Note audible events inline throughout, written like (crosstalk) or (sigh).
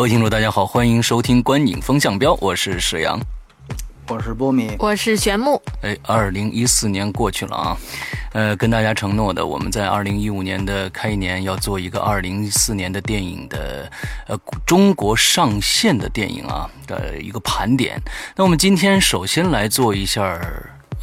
各位听众，大家好，欢迎收听《观影风向标》，我是史阳。我是波米，我是玄木。哎，二零一四年过去了啊，呃，跟大家承诺的，我们在二零一五年的开年要做一个二零一四年的电影的呃中国上线的电影啊的一个盘点。那我们今天首先来做一下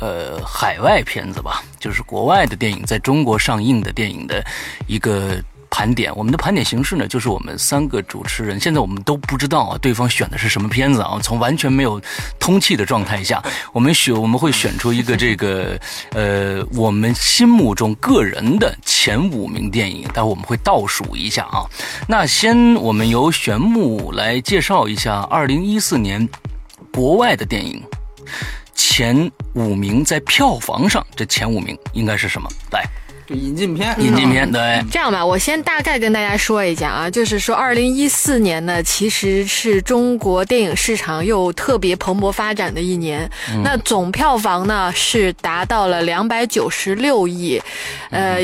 呃海外片子吧，就是国外的电影在中国上映的电影的一个。盘点我们的盘点形式呢，就是我们三个主持人，现在我们都不知道啊，对方选的是什么片子啊？从完全没有通气的状态下，我们选我们会选出一个这个 (laughs) 呃，我们心目中个人的前五名电影，待会我们会倒数一下啊。那先我们由玄木来介绍一下二零一四年国外的电影前五名，在票房上这前五名应该是什么？来。引进片，引进片，对。这样吧，我先大概跟大家说一下啊，就是说，二零一四年呢，其实是中国电影市场又特别蓬勃发展的一年。那总票房呢是达到了两百九十六亿，呃，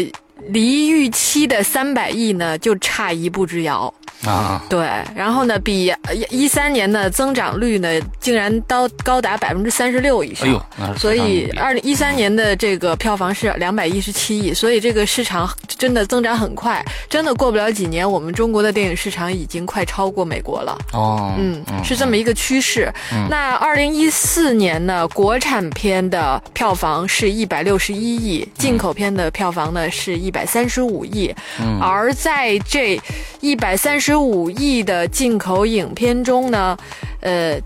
离预期的三百亿呢就差一步之遥。啊，对，然后呢，比一三年的增长率呢，竟然高高达百分之三十六以上。哎呦，所以二零一三年的这个票房是两百一十七亿，所以这个市场真的增长很快，真的过不了几年，我们中国的电影市场已经快超过美国了。哦，嗯，是这么一个趋势。那二零一四年呢，国产片的票房是一百六十一亿，进口片的票房呢是一百三十五亿，而在这一百三十。五亿的进口影片中呢，呃，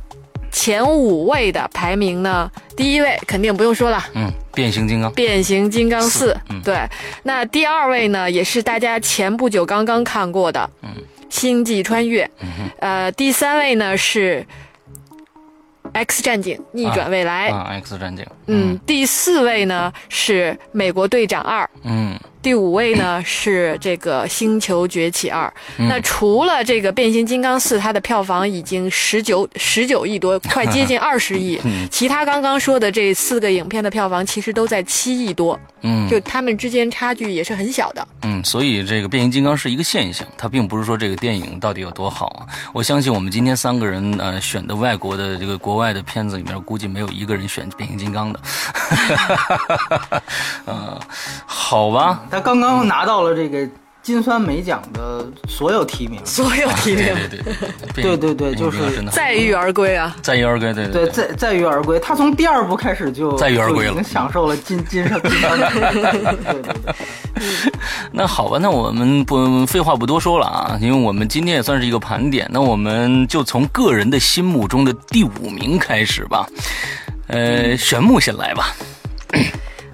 前五位的排名呢，第一位肯定不用说了，嗯，变形金刚，变形金刚四，嗯。对，那第二位呢，也是大家前不久刚刚看过的，嗯，星际穿越，呃，第三位呢是 X 战警逆转未来，啊，X 战警，嗯，第四位呢是美国队长二，嗯。第五位呢是这个《星球崛起二》，那除了这个《变形金刚四》，它的票房已经十九十九亿多，快接近 (laughs) 二十亿。其他刚刚说的这四个影片的票房其实都在七亿多，嗯，就他们之间差距也是很小的。嗯，所以这个《变形金刚》是一个现象，它并不是说这个电影到底有多好啊。我相信我们今天三个人呃选的外国的这个国外的片子里面，估计没有一个人选《变形金刚》的。嗯，(laughs) 好吧。他刚刚拿到了这个金酸梅奖的所有提名，所有提名，对对对对对，就是载誉而归啊，载誉而归，对对，载载誉而归。他从第二部开始就载誉而归了，已经享受了金金上金酸梅。(laughs) 对对对。那好吧，那我们不废话不多说了啊，因为我们今天也算是一个盘点，那我们就从个人的心目中的第五名开始吧。呃，玄木先来吧。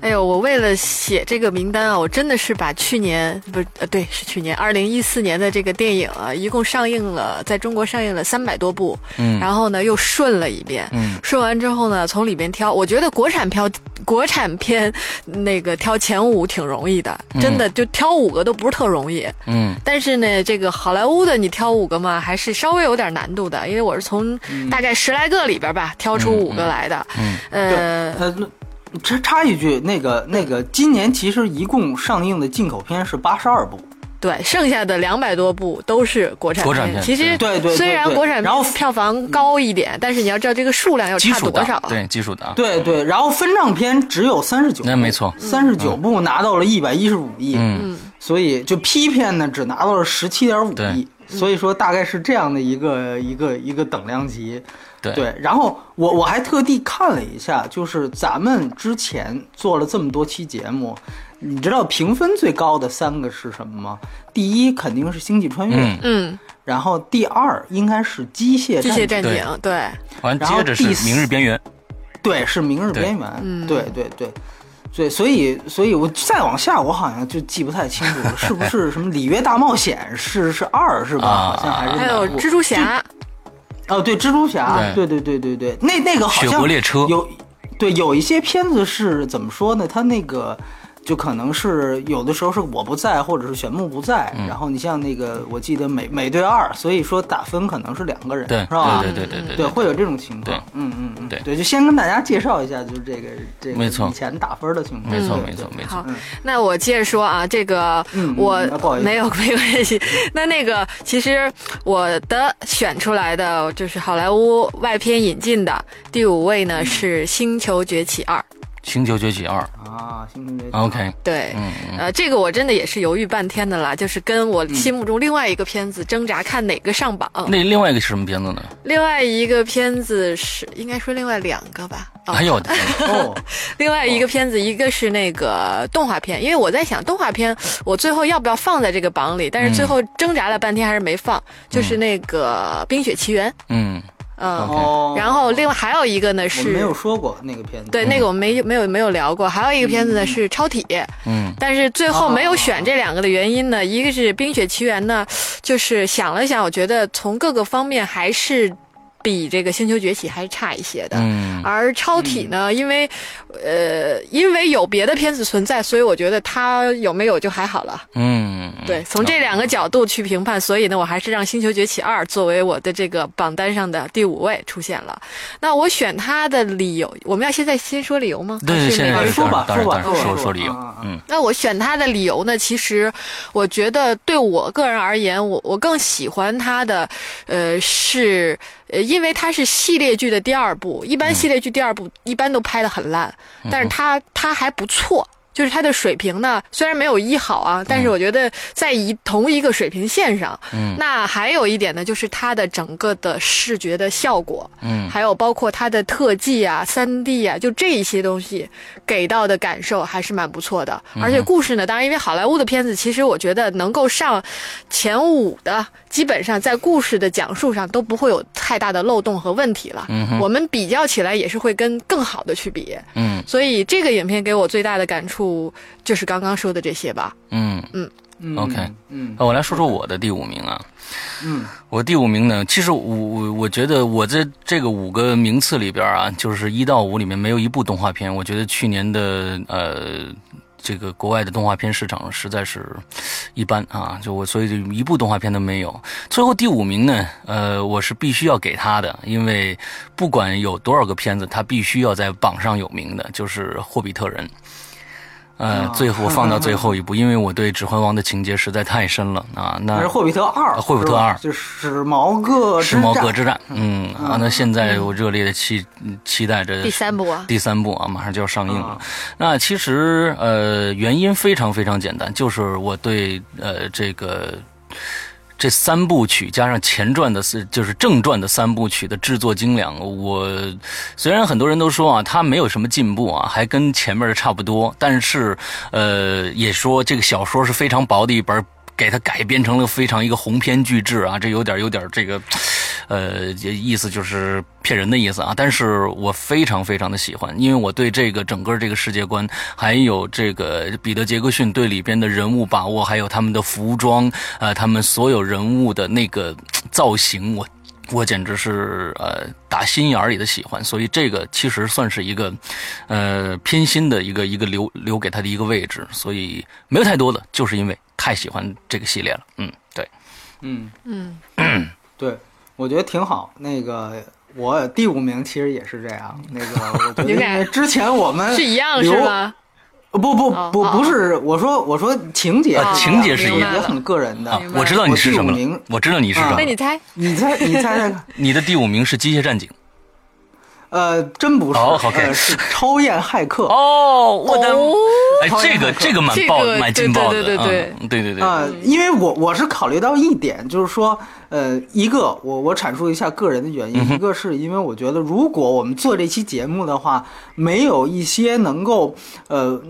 哎呦，我为了写这个名单啊，我真的是把去年不是呃，对，是去年二零一四年的这个电影啊，一共上映了，在中国上映了三百多部，嗯，然后呢又顺了一遍，嗯，顺完之后呢，从里边挑，我觉得国产票国产片那个挑前五挺容易的，真的就挑五个都不是特容易，嗯，但是呢，这个好莱坞的你挑五个嘛，还是稍微有点难度的，因为我是从大概十来个里边吧挑出五个来的，嗯，呃。插插一句，那个那个，今年其实一共上映的进口片是八十二部，对，剩下的两百多部都是国产片。其实对对，虽然国产然后票房高一点，但是你要知道这个数量要差多少？对，基数的。对对，然后分账片只有三十九，那没错，三十九部拿到了一百一十五亿，嗯，所以就批片呢只拿到了十七点五亿，所以说大概是这样的一个一个一个等量级。对，然后我我还特地看了一下，就是咱们之前做了这么多期节目，你知道评分最高的三个是什么吗？第一肯定是《星际穿越》，嗯，然后第二应该是《机械机械战警》，对，完接着是《明日边缘》，对，是《明日边缘》，对对对，对，所以，所以我再往下，我好像就记不太清楚了，是不是什么《里约大冒险》是是二是吧？好像还是还有蜘蛛侠。哦，对，蜘蛛侠，对对对对对，那那个好像有，对，有一些片子是怎么说呢？他那个。就可能是有的时候是我不在，或者是玄牧不在，然后你像那个，我记得美美队二，所以说打分可能是两个人，是吧？对对对对对，会有这种情况。嗯嗯嗯，对对，就先跟大家介绍一下，就是这个这个以前打分的情况。没错没错没错。好那我接着说啊，这个我没有没关系。(laughs) 那那个其实我的选出来的就是好莱坞外片引进的第五位呢是《星球崛起二》。星球崛起二啊，星球崛起。OK，对，嗯呃，这个我真的也是犹豫半天的啦，就是跟我心目中另外一个片子挣扎，看哪个上榜。那另外一个是什么片子呢？另外一个片子是，应该说另外两个吧。还有哦，另外一个片子，一个是那个动画片，因为我在想动画片，我最后要不要放在这个榜里？但是最后挣扎了半天还是没放，就是那个《冰雪奇缘》。嗯。嗯，然后另外还有一个呢是没有说过那个片子，对，那个我们没没有没有聊过。还有一个片子呢是超体，嗯，但是最后没有选这两个的原因呢，一个是《冰雪奇缘》呢，就是想了想，我觉得从各个方面还是。比这个星球崛起还差一些的，嗯而超体呢，因为，呃，因为有别的片子存在，所以我觉得它有没有就还好了。嗯，对，从这两个角度去评判，所以呢，我还是让星球崛起二作为我的这个榜单上的第五位出现了。那我选它的理由，我们要现在先说理由吗？对，现在说吧，说吧，说说理由。嗯，那我选它的理由呢，其实我觉得对我个人而言，我我更喜欢它的，呃，是。呃，因为它是系列剧的第二部，一般系列剧第二部一般都拍的很烂，但是它它还不错。就是它的水平呢，虽然没有一好啊，但是我觉得在一同一个水平线上。嗯，那还有一点呢，就是它的整个的视觉的效果，嗯，还有包括它的特技啊、三 D 啊，就这一些东西给到的感受还是蛮不错的。而且故事呢，当然因为好莱坞的片子，其实我觉得能够上前五的，基本上在故事的讲述上都不会有太大的漏洞和问题了。嗯，我们比较起来也是会跟更好的去比。嗯，所以这个影片给我最大的感触。就是刚刚说的这些吧。嗯嗯，OK，嗯，我来说说我的第五名啊。嗯，我第五名呢，其实我我我觉得我在这个五个名次里边啊，就是一到五里面没有一部动画片。我觉得去年的呃这个国外的动画片市场实在是一般啊，就我所以就一部动画片都没有。最后第五名呢，呃，我是必须要给他的，因为不管有多少个片子，他必须要在榜上有名的，就是《霍比特人》。呃，最后放到最后一步，(laughs) 因为我对《指环王》的情节实在太深了啊。那是《霍比特二》，《霍比特二》就史矛革史矛各之战。嗯啊，那现在我热烈的期期待着第三部啊，第三部啊，马上就要上映了。那其实呃，原因非常非常简单，就是我对呃这个。这三部曲加上前传的是就是正传的三部曲的制作精良，我虽然很多人都说啊，它没有什么进步啊，还跟前面的差不多，但是呃，也说这个小说是非常薄的一本。给它改编成了非常一个鸿篇巨制啊，这有点有点这个，呃，意思就是骗人的意思啊。但是我非常非常的喜欢，因为我对这个整个这个世界观，还有这个彼得杰克逊对里边的人物把握，还有他们的服装，呃，他们所有人物的那个造型，我。我简直是呃打心眼里的喜欢，所以这个其实算是一个，呃偏心的一个一个留留给他的一个位置，所以没有太多的，就是因为太喜欢这个系列了。嗯，对，嗯嗯，(coughs) 对，我觉得挺好。那个我第五名其实也是这样。那个，(laughs) 因为之前我们是一样是吗？不不不不是，我说我说情节情节是一样也很个人的。我知道你是什么了，我知道你是什么。那你猜，(laughs) 你猜，你猜，你的第五名是机械战警。呃，真不是，呃是超验骇客。哦，我的，哎，这个这个蛮爆蛮劲爆的，对对对对对对。啊，因为我我是考虑到一点，就是说，呃，一个我我阐述一下个人的原因，一个是因为我觉得，如果我们做这期节目的话，没有一些能够呃。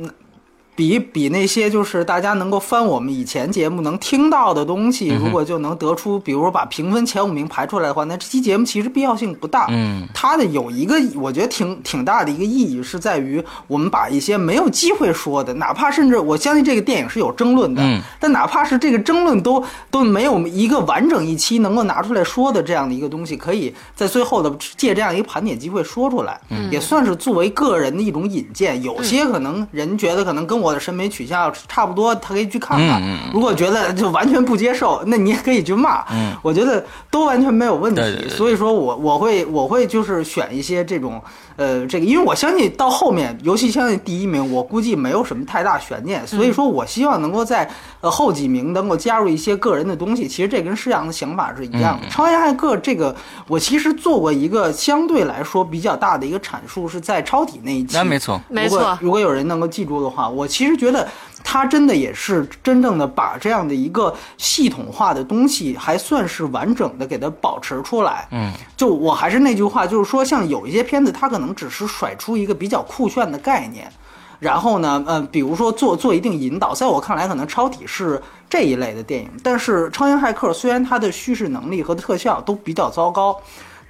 比比那些就是大家能够翻我们以前节目能听到的东西，如果就能得出，比如说把评分前五名排出来的话，那这期节目其实必要性不大。嗯，它的有一个我觉得挺挺大的一个意义是在于，我们把一些没有机会说的，哪怕甚至我相信这个电影是有争论的，嗯，但哪怕是这个争论都都没有一个完整一期能够拿出来说的这样的一个东西，可以在最后的借这样一个盘点机会说出来，嗯，也算是作为个人的一种引荐。有些可能人觉得可能跟我的审美取向差不多，他可以去看看。如果觉得就完全不接受，那你也可以去骂。嗯，我觉得都完全没有问题。对对对。所以说我我会我会就是选一些这种呃这个，因为我相信到后面，尤其相信第一名，我估计没有什么太大悬念。所以说我希望能够在呃后几名能够加入一些个人的东西。其实这跟施洋的想法是一样的。超级骇客这个，我其实做过一个相对来说比较大的一个阐述，是在超体那一期。那没错，没错。如果有人能够记住的话，我其实觉得。他真的也是真正的把这样的一个系统化的东西，还算是完整的给它保持出来。嗯，就我还是那句话，就是说，像有一些片子，它可能只是甩出一个比较酷炫的概念，然后呢，呃，比如说做做一定引导，在我看来，可能超体是这一类的电影，但是超英骇客虽然它的叙事能力和特效都比较糟糕。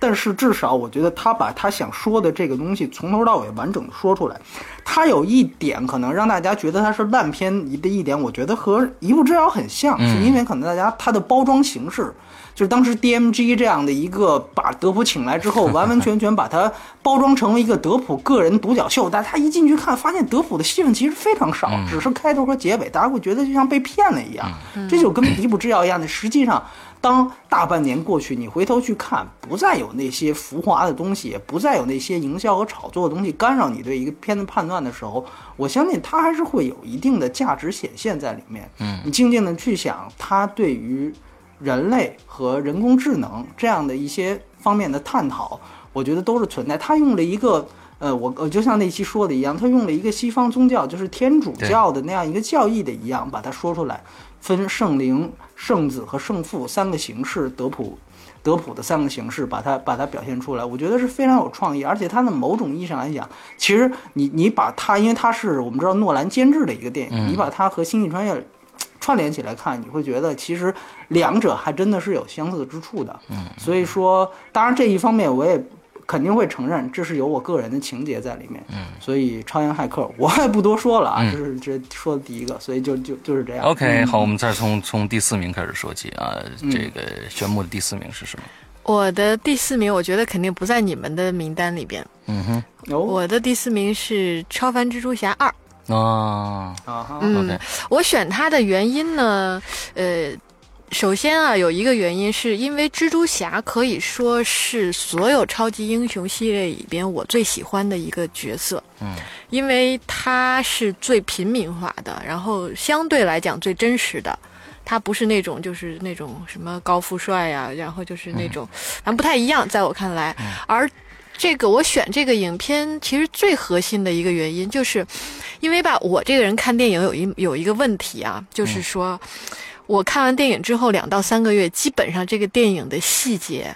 但是至少我觉得他把他想说的这个东西从头到尾完整的说出来。他有一点可能让大家觉得他是烂片的一点，我觉得和《一步之遥》很像，是因为可能大家他的包装形式，就是当时 DMG 这样的一个把德普请来之后，完完全全把它包装成为一个德普个人独角秀。但他一进去看，发现德普的戏份其实非常少，只是开头和结尾，大家会觉得就像被骗了一样。这就跟《一步之遥》一样的，实际上。当大半年过去，你回头去看，不再有那些浮华的东西，不再有那些营销和炒作的东西干扰你对一个片子判断的时候，我相信它还是会有一定的价值显现在里面。嗯，你静静的去想，它对于人类和人工智能这样的一些方面的探讨，我觉得都是存在。它用了一个，呃，我呃，就像那期说的一样，他用了一个西方宗教，就是天主教的那样一个教义的一样，把它说出来。分圣灵、圣子和圣父三个形式，德普，德普的三个形式，把它把它表现出来，我觉得是非常有创意，而且它的某种意义上来讲，其实你你把它，因为它是我们知道诺兰监制的一个电影，你把它和《星际穿越》串联起来看，你会觉得其实两者还真的是有相似之处的。嗯，所以说，当然这一方面我也。肯定会承认，这是有我个人的情节在里面。嗯，所以超严骇客我也不多说了啊，就是这说的第一个，所以就就就是这样。OK，好，我们再从从第四名开始说起啊。这个玄牧的第四名是什么？我的第四名，我觉得肯定不在你们的名单里边。嗯哼，我的第四名是《超凡蜘蛛侠二》啊啊。嗯，我选它的原因呢，呃。首先啊，有一个原因是因为蜘蛛侠可以说是所有超级英雄系列里边我最喜欢的一个角色。嗯，因为他是最平民化的，然后相对来讲最真实的。他不是那种就是那种什么高富帅呀，然后就是那种，反正不太一样，在我看来。而这个我选这个影片，其实最核心的一个原因，就是因为吧，我这个人看电影有一有一个问题啊，就是说。我看完电影之后，两到三个月，基本上这个电影的细节。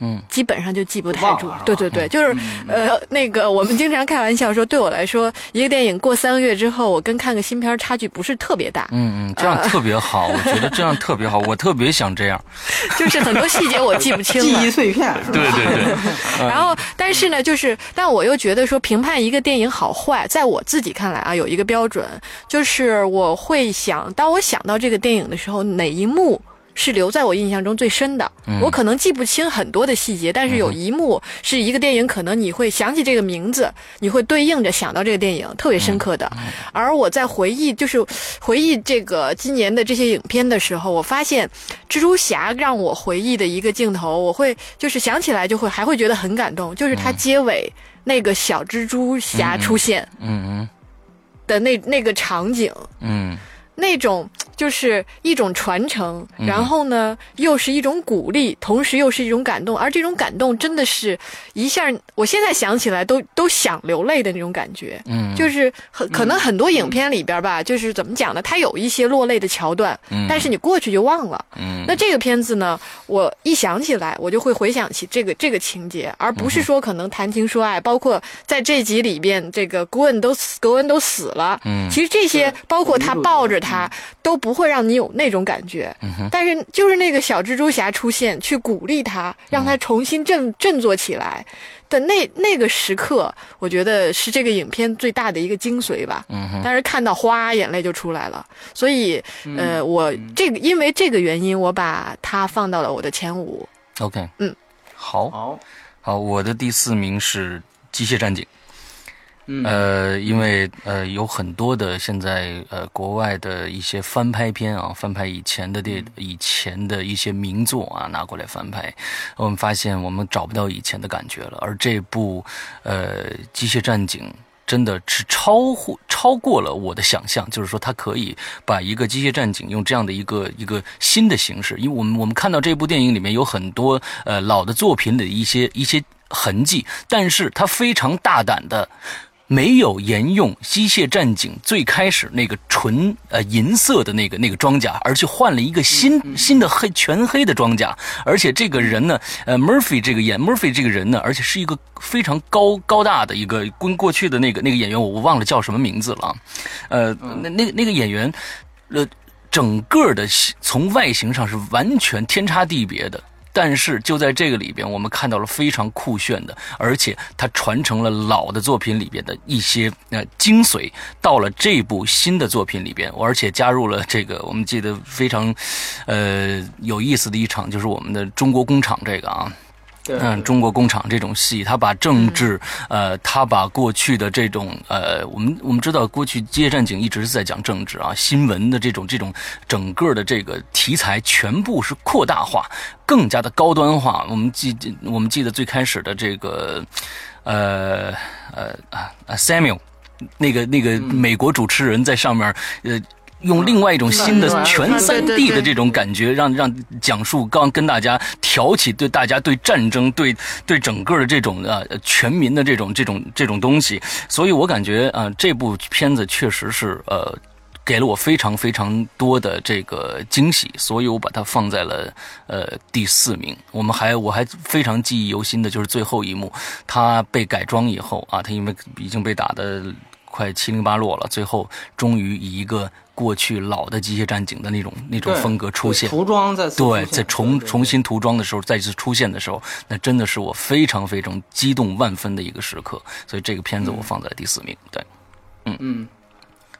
嗯，基本上就记不太住。对对对，就是呃，那个我们经常开玩笑说，对我来说，一个电影过三个月之后，我跟看个新片差距不是特别大。嗯嗯，这样特别好，我觉得这样特别好，我特别想这样。(laughs) 就是很多细节我记不清了，记忆碎片。对对对。(laughs) 然后，但是呢，就是，但我又觉得说，评判一个电影好坏，在我自己看来啊，有一个标准，就是我会想，当我想到这个电影的时候，哪一幕。是留在我印象中最深的。我可能记不清很多的细节，但是有一幕是一个电影，可能你会想起这个名字，你会对应着想到这个电影，特别深刻的。而我在回忆，就是回忆这个今年的这些影片的时候，我发现蜘蛛侠让我回忆的一个镜头，我会就是想起来就会还会觉得很感动，就是他结尾那个小蜘蛛侠出现，嗯嗯，的那那个场景，嗯。那种就是一种传承，然后呢，又是一种鼓励，同时又是一种感动，而这种感动真的是一下，我现在想起来都都想流泪的那种感觉。嗯，就是很可能很多影片里边吧，就是怎么讲呢？它有一些落泪的桥段，但是你过去就忘了。嗯，那这个片子呢，我一想起来，我就会回想起这个这个情节，而不是说可能谈情说爱，包括在这集里边，这个古恩都死，格恩都死了。嗯，其实这些包括他抱着他都不。不会让你有那种感觉，但是就是那个小蜘蛛侠出现，去鼓励他，让他重新振振作起来的那那个时刻，我觉得是这个影片最大的一个精髓吧。嗯，但是看到哗，眼泪就出来了。所以，呃，我这个因为这个原因，我把它放到了我的前五。OK，嗯，好，好，好，我的第四名是《机械战警》。呃，因为呃有很多的现在呃国外的一些翻拍片啊，翻拍以前的电以前的一些名作啊拿过来翻拍，我们发现我们找不到以前的感觉了。而这部呃《机械战警》真的是超乎超过了我的想象，就是说它可以把一个机械战警用这样的一个一个新的形式，因为我们我们看到这部电影里面有很多呃老的作品的一些一些痕迹，但是它非常大胆的。没有沿用机械战警最开始那个纯呃银色的那个那个装甲，而去换了一个新新的黑全黑的装甲，而且这个人呢，呃，Murphy 这个演 Murphy 这个人呢，而且是一个非常高高大的一个跟过去的那个那个演员我我忘了叫什么名字了，呃，那那个那个演员，呃，整个的从外形上是完全天差地别的。但是就在这个里边，我们看到了非常酷炫的，而且它传承了老的作品里边的一些呃精髓，到了这部新的作品里边，而且加入了这个我们记得非常，呃有意思的一场，就是我们的中国工厂这个啊。嗯，中国工厂这种戏，他把政治，呃，他把过去的这种，呃，我们我们知道，过去《街战警》一直是在讲政治啊，新闻的这种这种整个的这个题材，全部是扩大化，更加的高端化。我们记我们记得最开始的这个，呃呃啊 Samuel，那个那个美国主持人在上面，呃。用另外一种新的全三 D 的这种感觉，让让讲述刚跟大家挑起对大家对战争对对整个的这种呃全民的这种这种这种东西，所以我感觉啊这部片子确实是呃给了我非常非常多的这个惊喜，所以我把它放在了呃第四名。我们还我还非常记忆犹新的就是最后一幕，他被改装以后啊，他因为已经被打的快七零八落了，最后终于以一个。过去老的机械战警的那种那种风格出现，涂装在对，在重重新涂装的时候，再次出现的时候，那真的是我非常非常激动万分的一个时刻。所以这个片子我放在第四名。对，嗯嗯，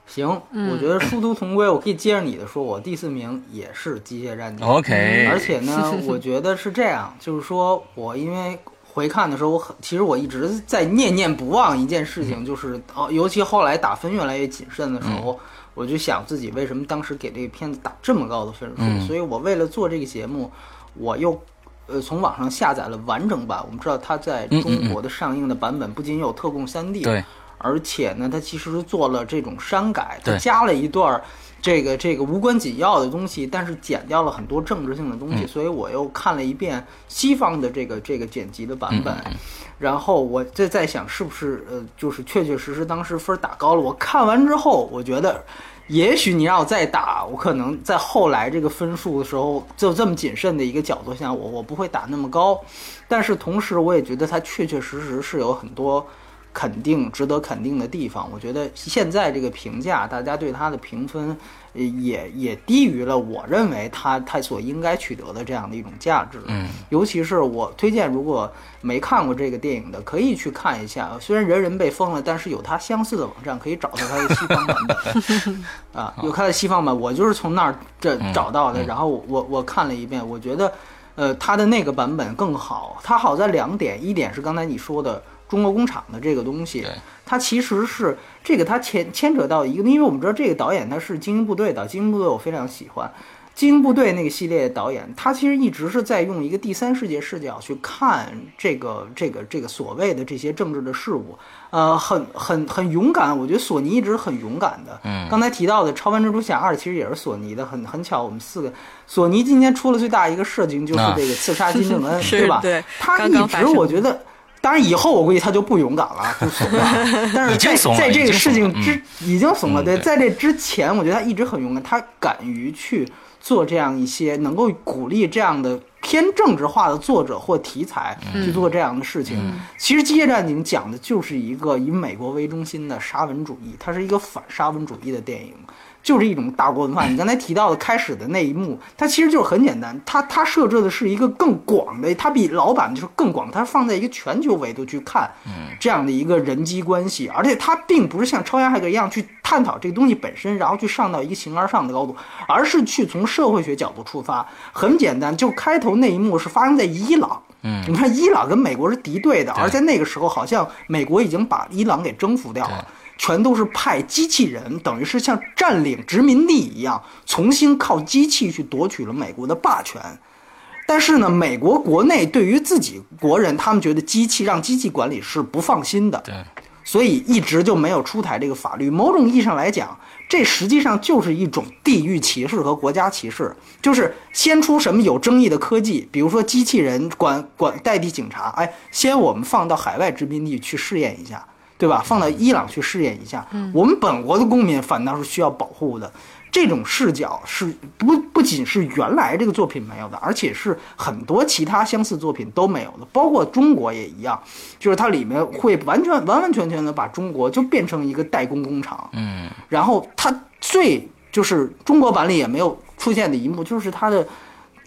行，我觉得殊途同归。我可以接着你的说，我第四名也是机械战警。OK，而且呢，(laughs) 我觉得是这样，就是说我因为回看的时候，我很其实我一直在念念不忘一件事情，就是哦，尤其后来打分越来越谨慎的时候。我就想自己为什么当时给这个片子打这么高的分数，所以我为了做这个节目，我又呃从网上下载了完整版。我们知道它在中国的上映的版本不仅有特供三 D，对，而且呢，它其实是做了这种删改，它加了一段这个这个无关紧要的东西，但是剪掉了很多政治性的东西，所以我又看了一遍西方的这个这个剪辑的版本。然后我再在想，是不是呃，就是确确实实当时分打高了。我看完之后，我觉得，也许你让我再打，我可能在后来这个分数的时候，就这么谨慎的一个角度下，我我不会打那么高。但是同时，我也觉得它确确实实是有很多肯定、值得肯定的地方。我觉得现在这个评价，大家对它的评分。也也低于了我认为它它所应该取得的这样的一种价值。嗯，尤其是我推荐，如果没看过这个电影的，可以去看一下。虽然人人被封了，但是有它相似的网站可以找到它的西方版本。(laughs) 啊，有它的西方版，我就是从那儿这找到的。然后我我看了一遍，我觉得，呃，它的那个版本更好。它好在两点，一点是刚才你说的中国工厂的这个东西。它其实是这个，它牵牵扯到一个，因为我们知道这个导演他是精英部队的，精英部队我非常喜欢。精英部队那个系列导演，他其实一直是在用一个第三世界视角去看这个这个这个所谓的这些政治的事物，呃，很很很勇敢。我觉得索尼一直很勇敢的。嗯，刚才提到的《超凡蜘蛛侠二》其实也是索尼的，很很巧，我们四个索尼今天出了最大一个事情，就是这个刺杀金正恩，(laughs) 对吧？对，他一直我觉得。当然，以后我估计他就不勇敢了，(laughs) 就怂了。但是在在这个事情之已经怂了，对，在这之前，我觉得他一直很勇敢，他敢于去做这样一些能够鼓励这样的偏政治化的作者或题材去做这样的事情。其实《机械战警》讲的就是一个以美国为中心的沙文主义，它是一个反沙文主义的电影。就是一种大锅饭。你刚才提到的开始的那一幕，它其实就是很简单。它它设置的是一个更广的，它比老版就是更广，它放在一个全球维度去看，这样的一个人际关系。而且它并不是像超验骇客一样去探讨这个东西本身，然后去上到一个形而上的高度，而是去从社会学角度出发。很简单，就开头那一幕是发生在伊朗。嗯，你看伊朗跟美国是敌对的，而在那个时候，好像美国已经把伊朗给征服掉了。全都是派机器人，等于是像占领殖民地一样，重新靠机器去夺取了美国的霸权。但是呢，美国国内对于自己国人，他们觉得机器让机器管理是不放心的，对，所以一直就没有出台这个法律。某种意义上来讲，这实际上就是一种地域歧视和国家歧视，就是先出什么有争议的科技，比如说机器人管管代替警察，哎，先我们放到海外殖民地去试验一下。对吧？放到伊朗去试验一下，我们本国的公民反倒是需要保护的。这种视角是不不仅是原来这个作品没有的，而且是很多其他相似作品都没有的，包括中国也一样。就是它里面会完全完完全全的把中国就变成一个代工工厂。嗯，然后它最就是中国版里也没有出现的一幕，就是它的。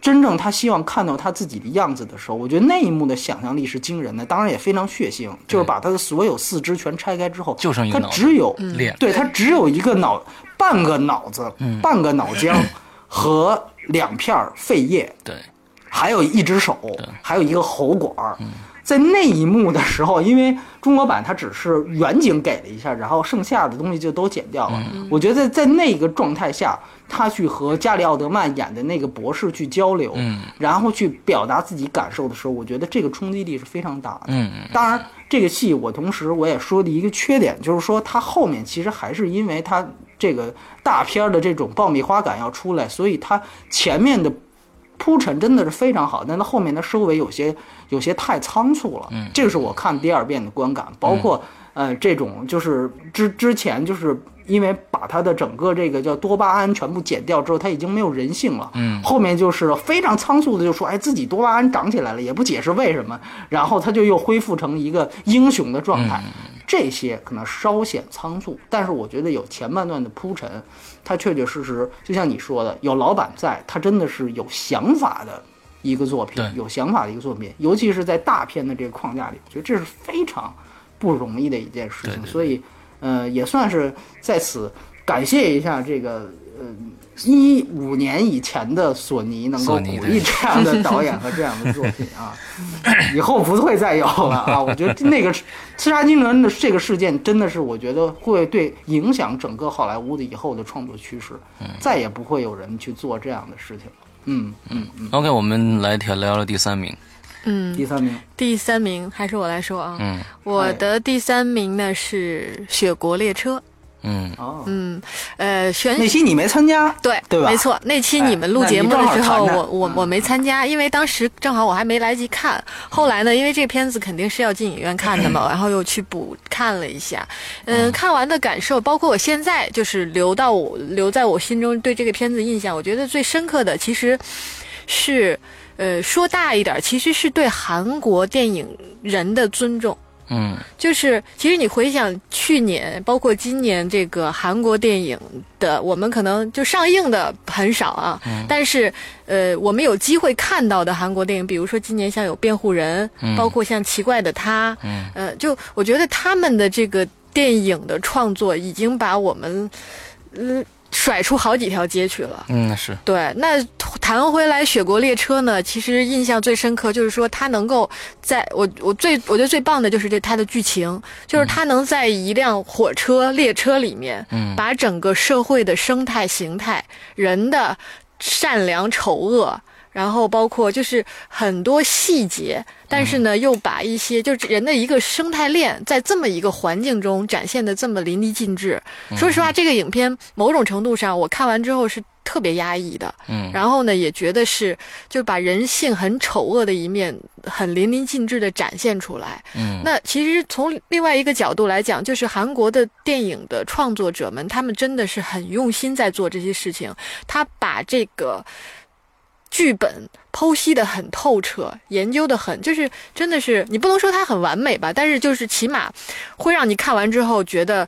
真正他希望看到他自己的样子的时候，我觉得那一幕的想象力是惊人的，当然也非常血腥。就是把他的所有四肢全拆开之后，就剩一个脑，他只有脸，对他只有一个脑，半个脑子，半个脑浆 (laughs) 和两片肺叶，对，还有一只手，还有一个喉管。在那一幕的时候，因为中国版它只是远景给了一下，然后剩下的东西就都剪掉了。我觉得在那个状态下，他去和加里奥德曼演的那个博士去交流，然后去表达自己感受的时候，我觉得这个冲击力是非常大的。嗯当然，这个戏我同时我也说的一个缺点，就是说它后面其实还是因为它这个大片的这种爆米花感要出来，所以它前面的。铺陈真的是非常好，但它后面的收尾有些有些太仓促了。嗯，这个是我看第二遍的观感，包括呃这种就是之之前就是因为把它的整个这个叫多巴胺全部减掉之后，它已经没有人性了。嗯，后面就是非常仓促的就说，哎，自己多巴胺长起来了，也不解释为什么，然后他就又恢复成一个英雄的状态。这些可能稍显仓促，但是我觉得有前半段的铺陈。他确确实实，就像你说的，有老板在，他真的是有想法的一个作品，有想法的一个作品，尤其是在大片的这个框架里，我觉得这是非常不容易的一件事情。所以，呃，也算是在此感谢一下这个，呃。一五年以前的索尼能够鼓励 (laughs) 这样的导演和这样的作品啊，以后不会再有了啊！我觉得那个刺杀金轮的这个事件真的是，我觉得会对影响整个好莱坞的以后的创作趋势，再也不会有人去做这样的事情。嗯嗯嗯。OK，我们来聊聊聊第三名。嗯，第三名，第三名还是我来说啊。嗯，我的第三名呢是《雪国列车》。嗯哦嗯呃，选那期你没参加，对对吧？没错，那期你们录节目的时候，我我我没参加，因为当时正好我还没来及看。后来呢，因为这片子肯定是要进影院看的嘛，(clears throat) 然后又去补看了一下。嗯，看完的感受，包括我现在就是留到我留在我心中对这个片子印象，我觉得最深刻的其实是呃说大一点，其实是对韩国电影人的尊重。嗯，就是其实你回想去年，包括今年这个韩国电影的，我们可能就上映的很少啊。嗯。但是，呃，我们有机会看到的韩国电影，比如说今年像有《辩护人》，包括像《奇怪的他》，嗯。呃，就我觉得他们的这个电影的创作已经把我们，嗯。甩出好几条街去了。嗯，是对。那谈回来《雪国列车》呢？其实印象最深刻就是说，它能够在我我最我觉得最棒的就是这它的剧情，就是它能在一辆火车列车里面，嗯，把整个社会的生态形态、人的善良丑恶。然后包括就是很多细节，但是呢，又把一些就是人的一个生态链，在这么一个环境中展现的这么淋漓尽致。说实话，这个影片某种程度上，我看完之后是特别压抑的。嗯。然后呢，也觉得是就把人性很丑恶的一面很淋漓尽致的展现出来。嗯。那其实从另外一个角度来讲，就是韩国的电影的创作者们，他们真的是很用心在做这些事情。他把这个。剧本剖析的很透彻，研究的很，就是真的是你不能说它很完美吧，但是就是起码会让你看完之后觉得，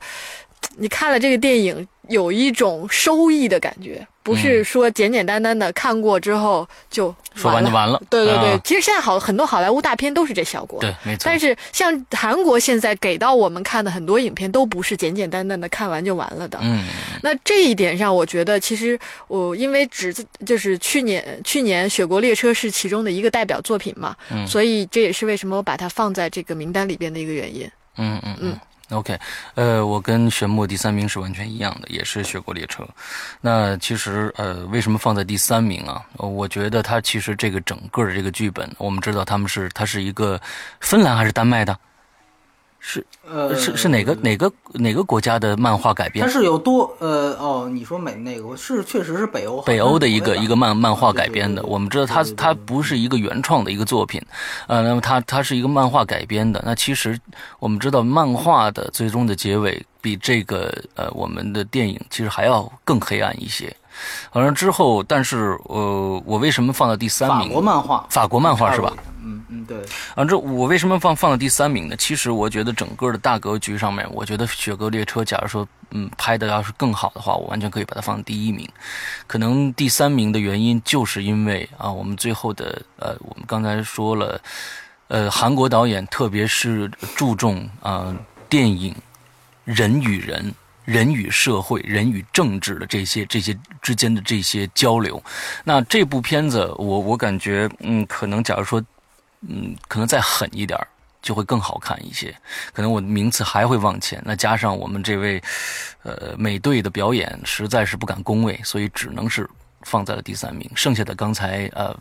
你看了这个电影有一种收益的感觉。不是说简简单单的看过之后就说完就完了。对对对，其实现在好很多好莱坞大片都是这效果。对，没错。但是像韩国现在给到我们看的很多影片都不是简简单单的看完就完了的。嗯。那这一点上，我觉得其实我因为只就是去年去年《雪国列车》是其中的一个代表作品嘛，嗯所以这也是为什么我把它放在这个名单里边的一个原因。嗯嗯嗯。OK，呃，我跟玄牧第三名是完全一样的，也是《雪国列车》。那其实，呃，为什么放在第三名啊？我觉得它其实这个整个的这个剧本，我们知道他们是它是一个芬兰还是丹麦的？是呃是是哪个哪个哪个国家的漫画改编？它是有多呃哦，你说美那个是确实是北欧北欧的一个一个漫漫画改编的。我们知道它它不是一个原创的一个作品，呃，那么它它是一个漫画改编的。那其实我们知道漫画的最终的结尾比这个呃我们的电影其实还要更黑暗一些。完了之后，但是呃我为什么放到第三名？法国漫画，法国漫画是吧？嗯嗯，对。啊，这我为什么放放到第三名呢？其实我觉得整个的大格局上面，我觉得《雪国列车》假如说嗯拍的要是更好的话，我完全可以把它放第一名。可能第三名的原因就是因为啊，我们最后的呃，我们刚才说了，呃，韩国导演特别是注重啊电影人与人、人与社会、人与政治的这些这些之间的这些交流。那这部片子，我我感觉嗯，可能假如说。嗯，可能再狠一点就会更好看一些。可能我的名次还会往前。那加上我们这位，呃，美队的表演实在是不敢恭维，所以只能是放在了第三名。剩下的刚才呃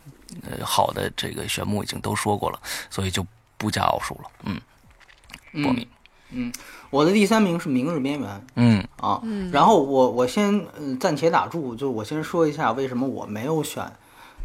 呃好的这个选目已经都说过了，所以就不加奥数了。嗯，波米，嗯，我的第三名是《明日边缘》。嗯啊，然后我我先呃暂且打住，就我先说一下为什么我没有选。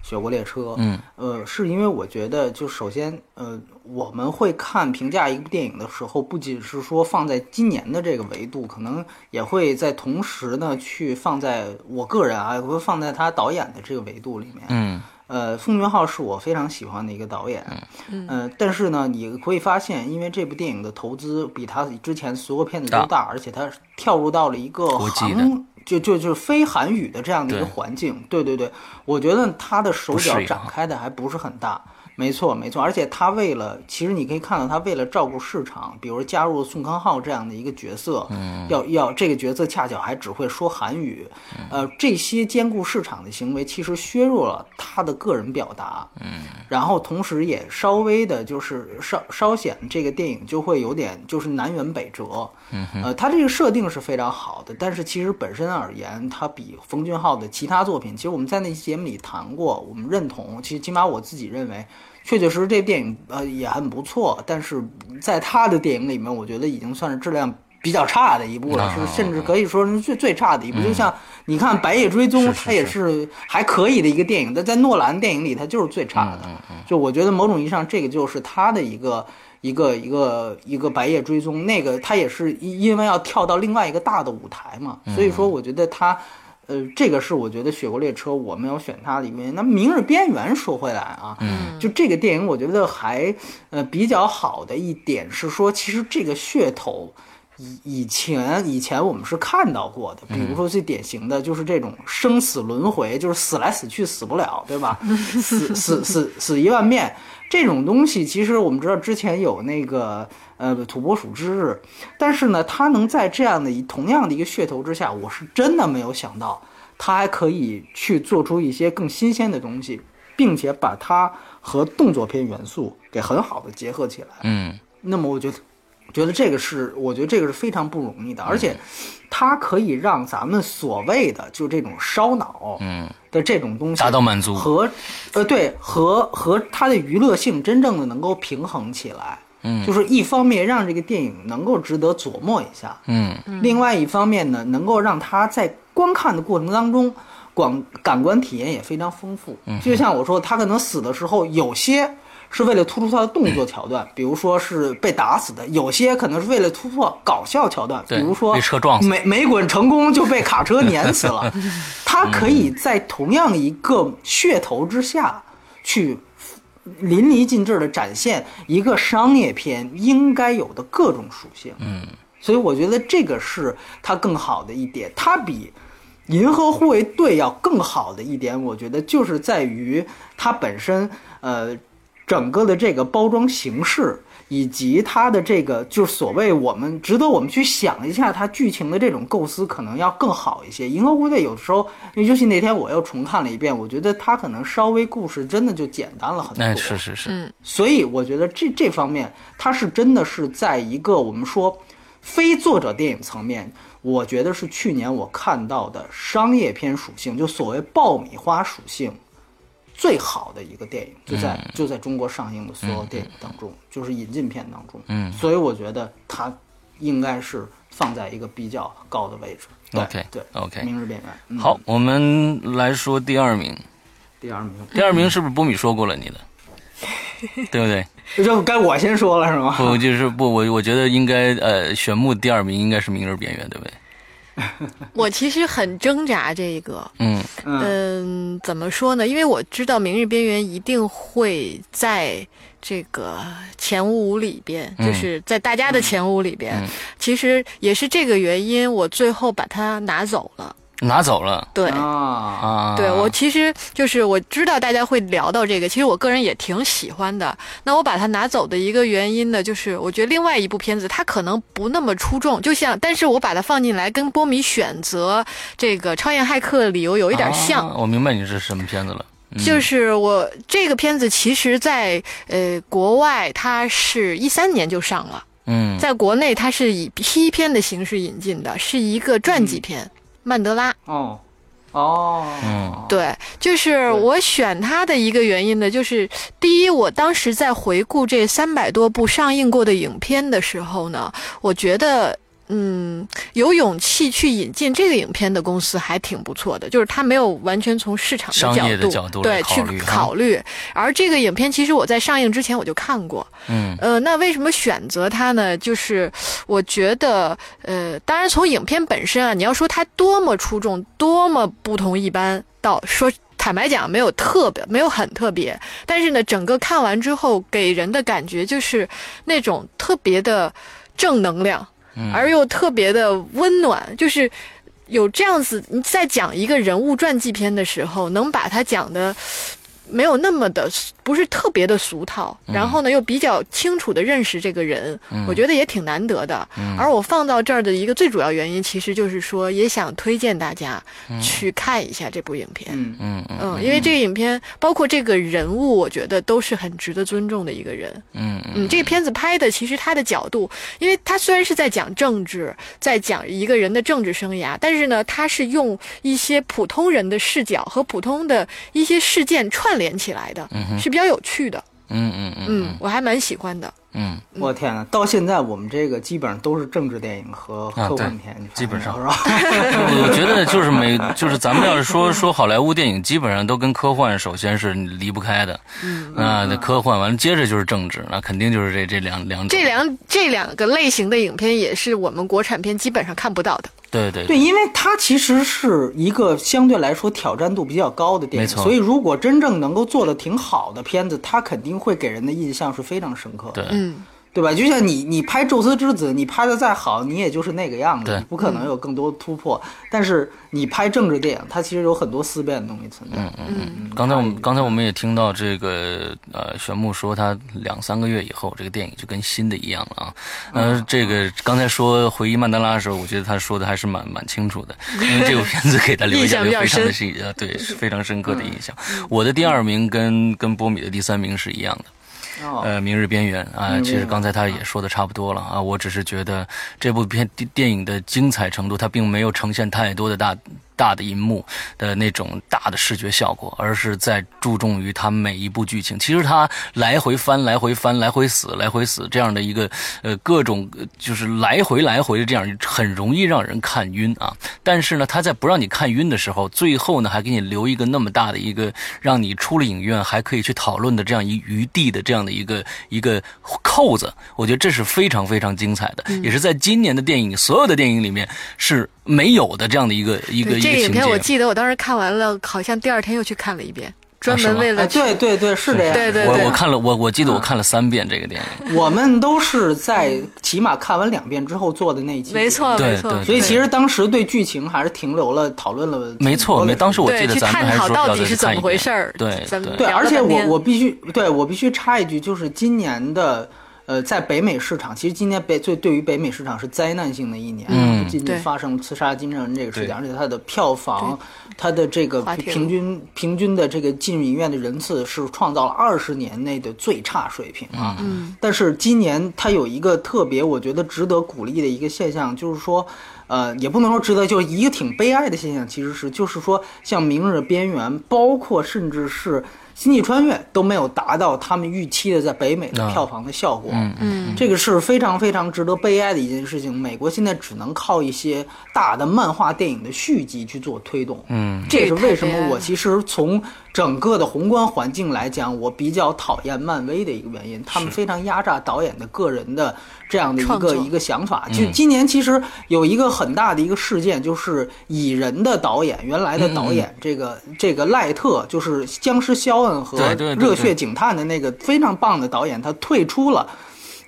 雪国列车，嗯，呃，是因为我觉得，就首先，呃，我们会看评价一部电影的时候，不仅是说放在今年的这个维度，可能也会在同时呢去放在我个人啊，会放在他导演的这个维度里面，嗯，呃，奉俊昊是我非常喜欢的一个导演，嗯，呃，但是呢，你会发现，因为这部电影的投资比他之前所有片子都大，而且他跳入到了一个韩。就就就是非韩语的这样的一个环境，对对对，我觉得他的手脚展开的还不是很大。没错，没错，而且他为了，其实你可以看到，他为了照顾市场，比如加入宋康昊这样的一个角色，嗯，要要这个角色恰巧还只会说韩语，呃，这些兼顾市场的行为，其实削弱了他的个人表达，嗯，然后同时也稍微的，就是稍稍显这个电影就会有点就是南辕北辙，嗯，呃，他这个设定是非常好的，但是其实本身而言，他比冯俊浩的其他作品，其实我们在那期节目里谈过，我们认同，其实起码我自己认为。确确实实，这电影呃也很不错，但是在他的电影里面，我觉得已经算是质量比较差的一部了，是甚至可以说是最最差的一部。就像你看《白夜追踪》，它也是还可以的一个电影，但在诺兰电影里，它就是最差的。就我觉得某种意义上，这个就是他的一个一个一个一个《白夜追踪》，那个他也是因为要跳到另外一个大的舞台嘛，所以说我觉得他。呃，这个是我觉得《雪国列车》我没有选它的一个原因。那《明日边缘》说回来啊，嗯，就这个电影，我觉得还呃比较好的一点是说，其实这个噱头以以前以前我们是看到过的，比如说最典型的就是这种生死轮回，就是死来死去死不了，对吧？死死死死一万遍这种东西，其实我们知道之前有那个。呃，土拨鼠之日，但是呢，他能在这样的一同样的一个噱头之下，我是真的没有想到，他还可以去做出一些更新鲜的东西，并且把它和动作片元素给很好的结合起来。嗯，那么我觉得，觉得这个是，我觉得这个是非常不容易的，而且，它可以让咱们所谓的就这种烧脑，嗯的这种东西达到满足和，呃，对，和和它的娱乐性真正的能够平衡起来，嗯，就是一方面让这个电影能够值得琢磨一下，嗯，另外一方面呢，能够让他在观看的过程当中，广感官体验也非常丰富，嗯，就像我说，他可能死的时候有些。是为了突出他的动作桥段，比如说是被打死的；有些可能是为了突破搞笑桥段，比如说被车撞死，没没滚成功就被卡车碾死了。(laughs) 他可以在同样一个噱头之下去淋漓尽致的展现一个商业片应该有的各种属性。嗯，所以我觉得这个是它更好的一点。它比《银河护卫队》要更好的一点，我觉得就是在于它本身，呃。整个的这个包装形式，以及它的这个，就是所谓我们值得我们去想一下它剧情的这种构思，可能要更好一些。银河护卫队有的时候，尤其那天我又重看了一遍，我觉得它可能稍微故事真的就简单了很多。是是是，嗯。所以我觉得这这方面，它是真的是在一个我们说非作者电影层面，我觉得是去年我看到的商业片属性，就所谓爆米花属性。最好的一个电影就在就在中国上映的所有电影当中，就是引进片当中。嗯，所以我觉得它应该是放在一个比较高的位置。OK，对，OK，明日边缘。好，我们来说第二名。第二名，第二名是不是波米说过了你的？(laughs) 对不对？这该我先说了是吗？不，就是不，我我觉得应该呃，选目第二名应该是明日边缘，对不对？(laughs) 我其实很挣扎这个，嗯嗯，怎么说呢？因为我知道《明日边缘》一定会在这个前五里边，就是在大家的前五里边。其实也是这个原因，我最后把它拿走了。拿走了，对。啊，对我其实就是我知道大家会聊到这个，其实我个人也挺喜欢的。那我把它拿走的一个原因呢，就是我觉得另外一部片子它可能不那么出众，就像，但是我把它放进来，跟波米选择这个超验骇客的理由有一点像。我明白你是什么片子了，就是我这个片子其实，在呃国外它是一三年就上了，嗯，在国内它是以批片的形式引进的，是一个传记片。曼德拉。哦，哦，嗯，对，就是我选他的一个原因呢，就是第一，我当时在回顾这三百多部上映过的影片的时候呢，我觉得。嗯，有勇气去引进这个影片的公司还挺不错的，就是他没有完全从市场的角度对去考虑。而这个影片其实我在上映之前我就看过，嗯，呃，那为什么选择它呢？就是我觉得，呃，当然从影片本身啊，你要说它多么出众，多么不同一般，到说坦白讲没有特别，没有很特别。但是呢，整个看完之后给人的感觉就是那种特别的正能量。而又特别的温暖，就是有这样子，你在讲一个人物传记片的时候，能把它讲的。没有那么的，不是特别的俗套，然后呢又比较清楚的认识这个人，我觉得也挺难得的。而我放到这儿的一个最主要原因，其实就是说，也想推荐大家去看一下这部影片。嗯嗯嗯，因为这个影片包括这个人物，我觉得都是很值得尊重的一个人。嗯嗯，这个片子拍的其实他的角度，因为他虽然是在讲政治，在讲一个人的政治生涯，但是呢，他是用一些普通人的视角和普通的一些事件串。联起来的，是比较有趣的。嗯嗯嗯，我还蛮喜欢的。嗯，我天呐，到现在我们这个基本上都是政治电影和科幻片，基本上是吧？(laughs) 我觉得就是每就是咱们要是说说好莱坞电影，基本上都跟科幻首先是离不开的。嗯啊，那科幻完了接着就是政治，那肯定就是这这两两种。这两这两个类型的影片也是我们国产片基本上看不到的。对对对，因为它其实是一个相对来说挑战度比较高的电影，所以如果真正能够做的挺好的片子，它肯定会给人的印象是非常深刻。对，嗯。对吧？就像你，你拍《宙斯之子》，你拍的再好，你也就是那个样子，不可能有更多突破。但是你拍政治电影，它其实有很多思辨的东西存在。嗯嗯嗯。刚才我们刚才我们也听到这个呃，玄木说他两三个月以后，这个电影就跟新的一样了啊。呃，这个刚才说回忆曼德拉的时候，我觉得他说的还是蛮蛮清楚的，(laughs) 因为这部片子给他留下非常的 (laughs) 是对非常深刻的印象。我的第二名跟跟波米的第三名是一样的。呃，《明日边缘》啊，其实刚才他也说的差不多了啊，我只是觉得这部片电影的精彩程度，它并没有呈现太多的大。大的银幕的那种大的视觉效果，而是在注重于它每一部剧情。其实它来回翻、来回翻、来回死、来回死这样的一个呃各种就是来回来回的这样，很容易让人看晕啊。但是呢，他在不让你看晕的时候，最后呢还给你留一个那么大的一个让你出了影院还可以去讨论的这样一余地的这样的一个一个扣子。我觉得这是非常非常精彩的，也是在今年的电影所有的电影里面是。没有的这样的一个一个这个影片，我记得我当时看完了，好像第二天又去看了一遍，专门为了对对对是这样。对对对，我我看了我我记得我看了三遍这个电影。(laughs) 我们都是在起码看完两遍之后做的那一集。没错没错。所以其实当时对剧情还是停留了讨论了。没错没，当时我记得咱们还说到底是怎么回事儿。对对，而且我我必须对我必须插一句，就是今年的。呃，在北美市场，其实今年北最对于北美市场是灾难性的一年。嗯，今年发生刺杀金正恩这个事情，而且它的票房，它的这个平均平均的这个进影院的人次是创造了二十年内的最差水平啊。嗯，但是今年它有一个特别，我觉得值得鼓励的一个现象，就是说，呃，也不能说值得，就是一个挺悲哀的现象，其实是就是说，像《明日边缘》，包括甚至是。星际穿越都没有达到他们预期的在北美的票房的效果，嗯嗯，这个是非常非常值得悲哀的一件事情。美国现在只能靠一些大的漫画电影的续集去做推动，嗯，这是为什么我其实从。整个的宏观环境来讲，我比较讨厌漫威的一个原因，他们非常压榨导演的个人的这样的一个一个想法。就今年其实有一个很大的一个事件，就是蚁人的导演，原来的导演这个这个赖特，就是僵尸肖恩和热血警探的那个非常棒的导演，他退出了。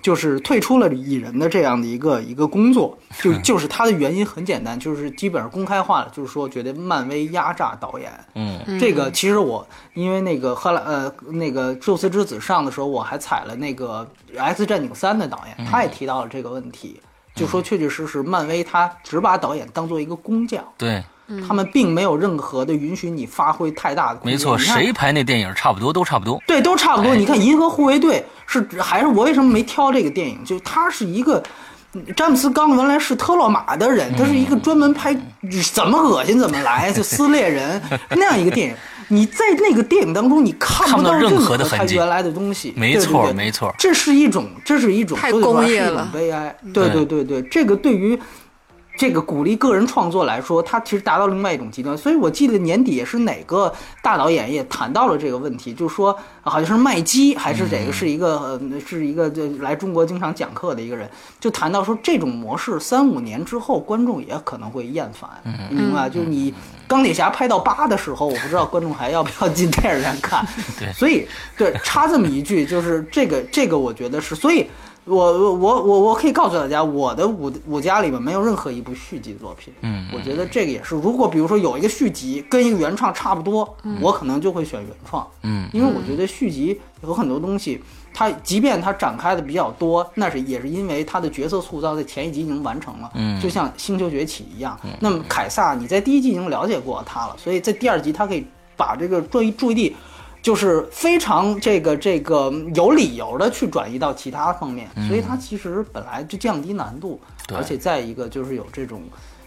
就是退出了蚁人的这样的一个一个工作，就就是他的原因很简单，就是基本上公开化了，就是说觉得漫威压榨导演。嗯，这个其实我因为那个赫拉呃那个宙斯之子上的时候，我还踩了那个 X 战警三的导演，他也提到了这个问题，就说确确实实漫威他只把导演当做一个工匠。对。他们并没有任何的允许你发挥太大的。没错，谁拍那电影差不多都差不多。对，都差不多。你看《银河护卫队》是还是我为什么没挑这个电影？就他是一个詹姆斯·刚原来是特洛马的人，他是一个专门拍怎么恶心怎么来 (laughs) 就撕裂人那样一个电影。你在那个电影当中，你看不到任何的他原来的东西。没错，没错。这是一种，这是一种太工业了，悲哀。对对对对，这个对于。这个鼓励个人创作来说，它其实达到另外一种极端。所以我记得年底也是哪个大导演也谈到了这个问题，就是说好像是麦基还是哪个是一个呃是一个就来中国经常讲课的一个人，就谈到说这种模式三五年之后观众也可能会厌烦，明白？就是你钢铁侠拍到八的时候，我不知道观众还要不要进电影院看。对，所以对插这么一句，就是这个这个我觉得是所以。我我我我我可以告诉大家，我的五五家里面没有任何一部续集作品。嗯，我觉得这个也是，如果比如说有一个续集跟一个原创差不多，我可能就会选原创。嗯，因为我觉得续集有很多东西，它即便它展开的比较多，那是也是因为它的角色塑造在前一集已经完成了。嗯，就像星球崛起一样。那么凯撒，你在第一季已经了解过他了，所以在第二集他可以把这个注意注意力。就是非常这个这个有理由的去转移到其他方面，所以它其实本来就降低难度，而且再一个就是有这种，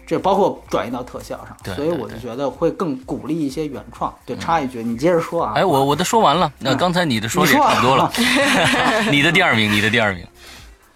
这包括转移到特效上，所以我就觉得会更鼓励一些原创。对，插一句，你接着说啊。哎，我我都说完了，那刚才你的说的也差不多了，(laughs) (laughs) 你的第二名，你的第二名。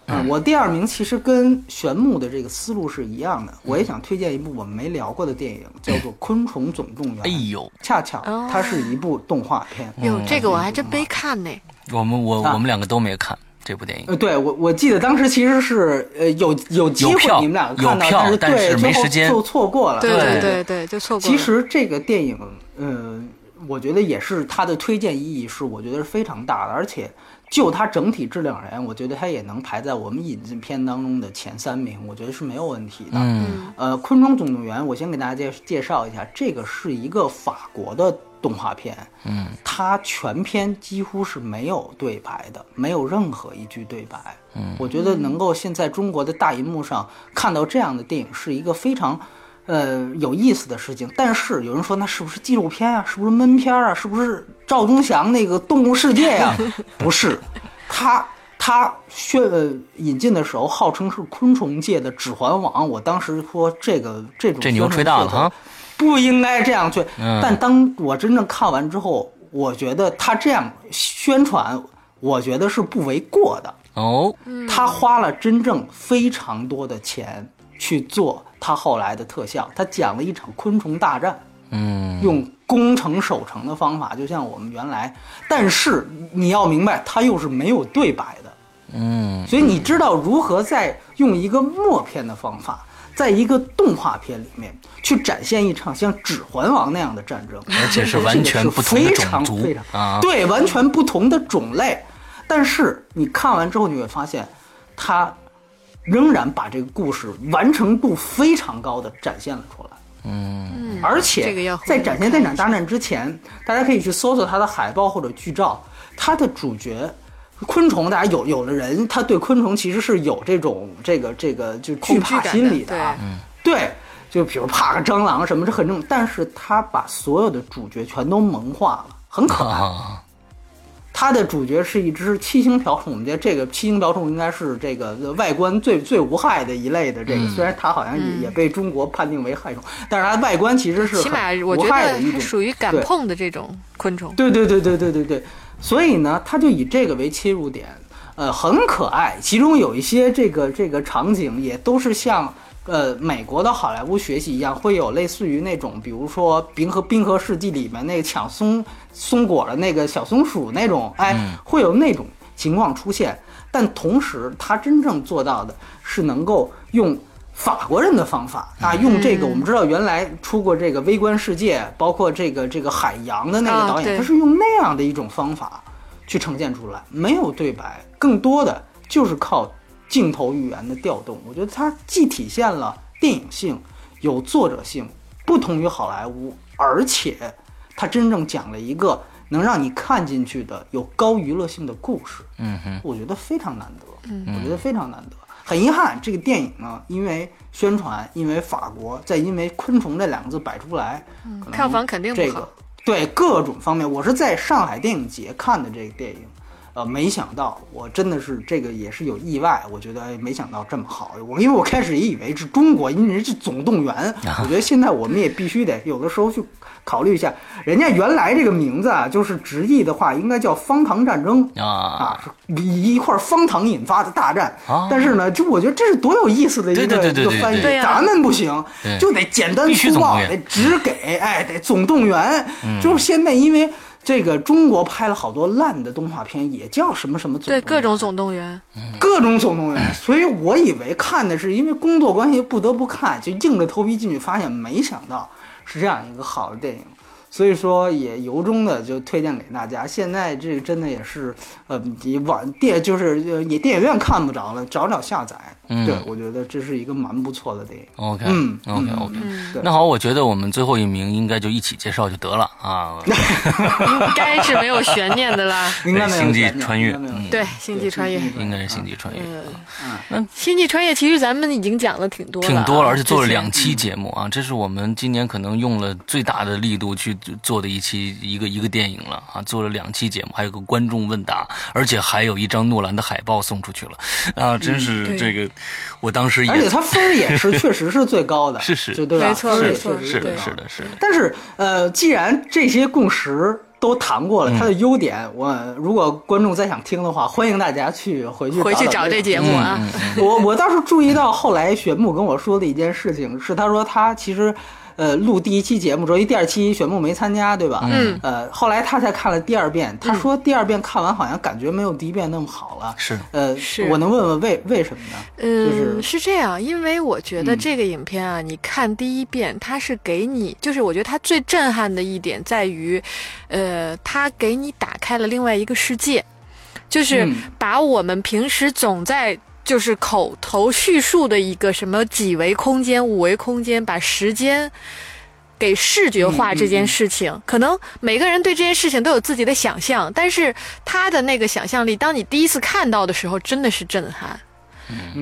嗯，我第二名其实跟玄木的这个思路是一样的。我也想推荐一部我们没聊过的电影，叫做《昆虫总动员》。哎呦，恰巧它是一部动画片。哟，这个我还真没看呢。我们我我们两个都没看这部电影。呃，对我我记得当时其实是呃有有机会你们两个看到，但是对没时间就错过了。对对对对，就错过了。其实这个电影，呃，我觉得也是它的推荐意义是我觉得是非常大的，而且。就它整体质量而言，我觉得它也能排在我们引进片当中的前三名，我觉得是没有问题的。嗯，呃，《昆虫总动员》，我先给大家介介绍一下，这个是一个法国的动画片。嗯，它全片几乎是没有对白的，没有任何一句对白。嗯，我觉得能够现在中国的大银幕上看到这样的电影，是一个非常。呃，有意思的事情，但是有人说那是不是纪录片啊？是不是闷片啊？是不是赵忠祥那个《动物世界》呀？(laughs) 不是，他他宣呃引进的时候号称是昆虫界的指环王，我当时说这个这种这牛吹大了哈，不应该这样去。但当我真正看完之后，我觉得他这样宣传，我觉得是不为过的哦。他花了真正非常多的钱去做他后来的特效，他讲了一场昆虫大战。嗯，用攻城守城的方法，就像我们原来，但是你要明白，它又是没有对白的，嗯，所以你知道如何在用一个默片的方法，在一个动画片里面去展现一场像《指环王》那样的战争，而且是完全不同的种族，啊，对，完全不同的种类，但是你看完之后，你会发现，它仍然把这个故事完成度非常高的展现了出来。嗯，而且在展现电场大战之前，大家可以去搜索它的海报或者剧照。它的主角昆虫，大家有有的人他对昆虫其实是有这种这个这个就惧怕心理的啊。对，就比如怕个蟑螂什么，这很正。但是他把所有的主角全都萌化了，很可爱。它的主角是一只七星瓢虫，我们觉得这个七星瓢虫应该是这个外观最最无害的一类的。这个虽然它好像也也被中国判定为害虫，但是它外观其实是起码我觉得属于敢碰的这种昆虫。对对对对对对对，所以呢，它就以这个为切入点，呃，很可爱。其中有一些这个这个场景也都是像。呃，美国的好莱坞学习一样，会有类似于那种，比如说《冰河冰河世纪》里面那个抢松松果的那个小松鼠那种，哎，会有那种情况出现。但同时，他真正做到的是能够用法国人的方法啊，用这个我们知道原来出过这个《微观世界》，包括这个这个海洋的那个导演，他是用那样的一种方法去呈现出来，没有对白，更多的就是靠。镜头语言的调动，我觉得它既体现了电影性，有作者性，不同于好莱坞，而且它真正讲了一个能让你看进去的有高娱乐性的故事。嗯哼，我觉得非常难得。嗯，我觉得非常难得。很遗憾，这个电影呢，因为宣传，因为法国，再因为昆虫这两个字摆出来，票房肯定不好。对各种方面，我是在上海电影节看的这个电影。呃，没想到，我真的是这个也是有意外，我觉得没想到这么好。我因为我开始也以为是中国，因为是总动员。(laughs) 我觉得现在我们也必须得有的时候去考虑一下，人家原来这个名字啊，就是直译的话，应该叫方糖战争啊啊，一块方糖引发的大战。但是呢，就我觉得这是多有意思的一个一个翻译。咱们不行，就得简单粗暴，得直给，哎，得总动员。就是现在因为。这个中国拍了好多烂的动画片，也叫什么什么总对各种总动员，各种总动员。(laughs) 所以我以为看的是因为工作关系不得不看，就硬着头皮进去，发现没想到是这样一个好的电影。所以说也由衷的就推荐给大家。现在这个真的也是，呃，你网电就是也电影院看不着了，找找下载。嗯，对，我觉得这是一个蛮不错的电影。OK，嗯，OK OK。那好，我觉得我们最后一名应该就一起介绍就得了啊。(laughs) 应该是没有悬念的啦。(laughs) 应该没有。星际穿越，对，星际穿越应该是星际穿越。嗯，那星际穿越其实咱们已经讲了挺多，挺多了，而且做了两期节目啊，这是我们今年可能用了最大的力度去。做的一期一个一个电影了啊，做了两期节目，还有个观众问答，而且还有一张诺兰的海报送出去了啊，真是这个，我当时也，而且他分也是 (laughs) 确实是最高的，(laughs) 是是，对吧？没错没错，是的是的是的。但是呃，既然这些共识都谈过了，它的优点，我如果观众再想听的话，欢迎大家去回去回去找这节目啊。我我倒是注意到后来玄牧跟我说的一件事情是，他说他其实。呃，录第一期节目之后，因为第二期选木没参加，对吧？嗯。呃，后来他才看了第二遍，他说第二遍看完好像感觉没有第一遍那么好了。是。呃，是。我能问问为为什么呢？嗯，是这样，因为我觉得这个影片啊，你看第一遍，它是给你，就是我觉得它最震撼的一点在于，呃，它给你打开了另外一个世界，就是把我们平时总在。就是口头叙述的一个什么几维空间、五维空间，把时间给视觉化这件事情，可能每个人对这件事情都有自己的想象，但是他的那个想象力，当你第一次看到的时候，真的是震撼。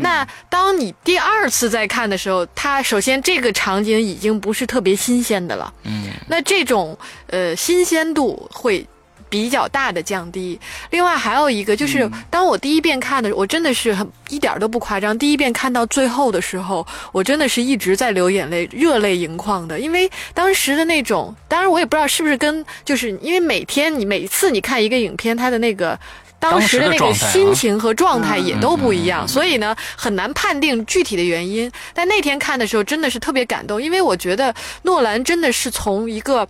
那当你第二次再看的时候，它首先这个场景已经不是特别新鲜的了。嗯，那这种呃新鲜度会。比较大的降低。另外还有一个就是，当我第一遍看的，我真的是很一点都不夸张。第一遍看到最后的时候，我真的是一直在流眼泪，热泪盈眶的。因为当时的那种，当然我也不知道是不是跟，就是因为每天你每次你看一个影片，它的那个。当时的那个心情和状态也都不一样，所以呢很难判定具体的原因。但那天看的时候真的是特别感动，因为我觉得诺兰真的是从一个，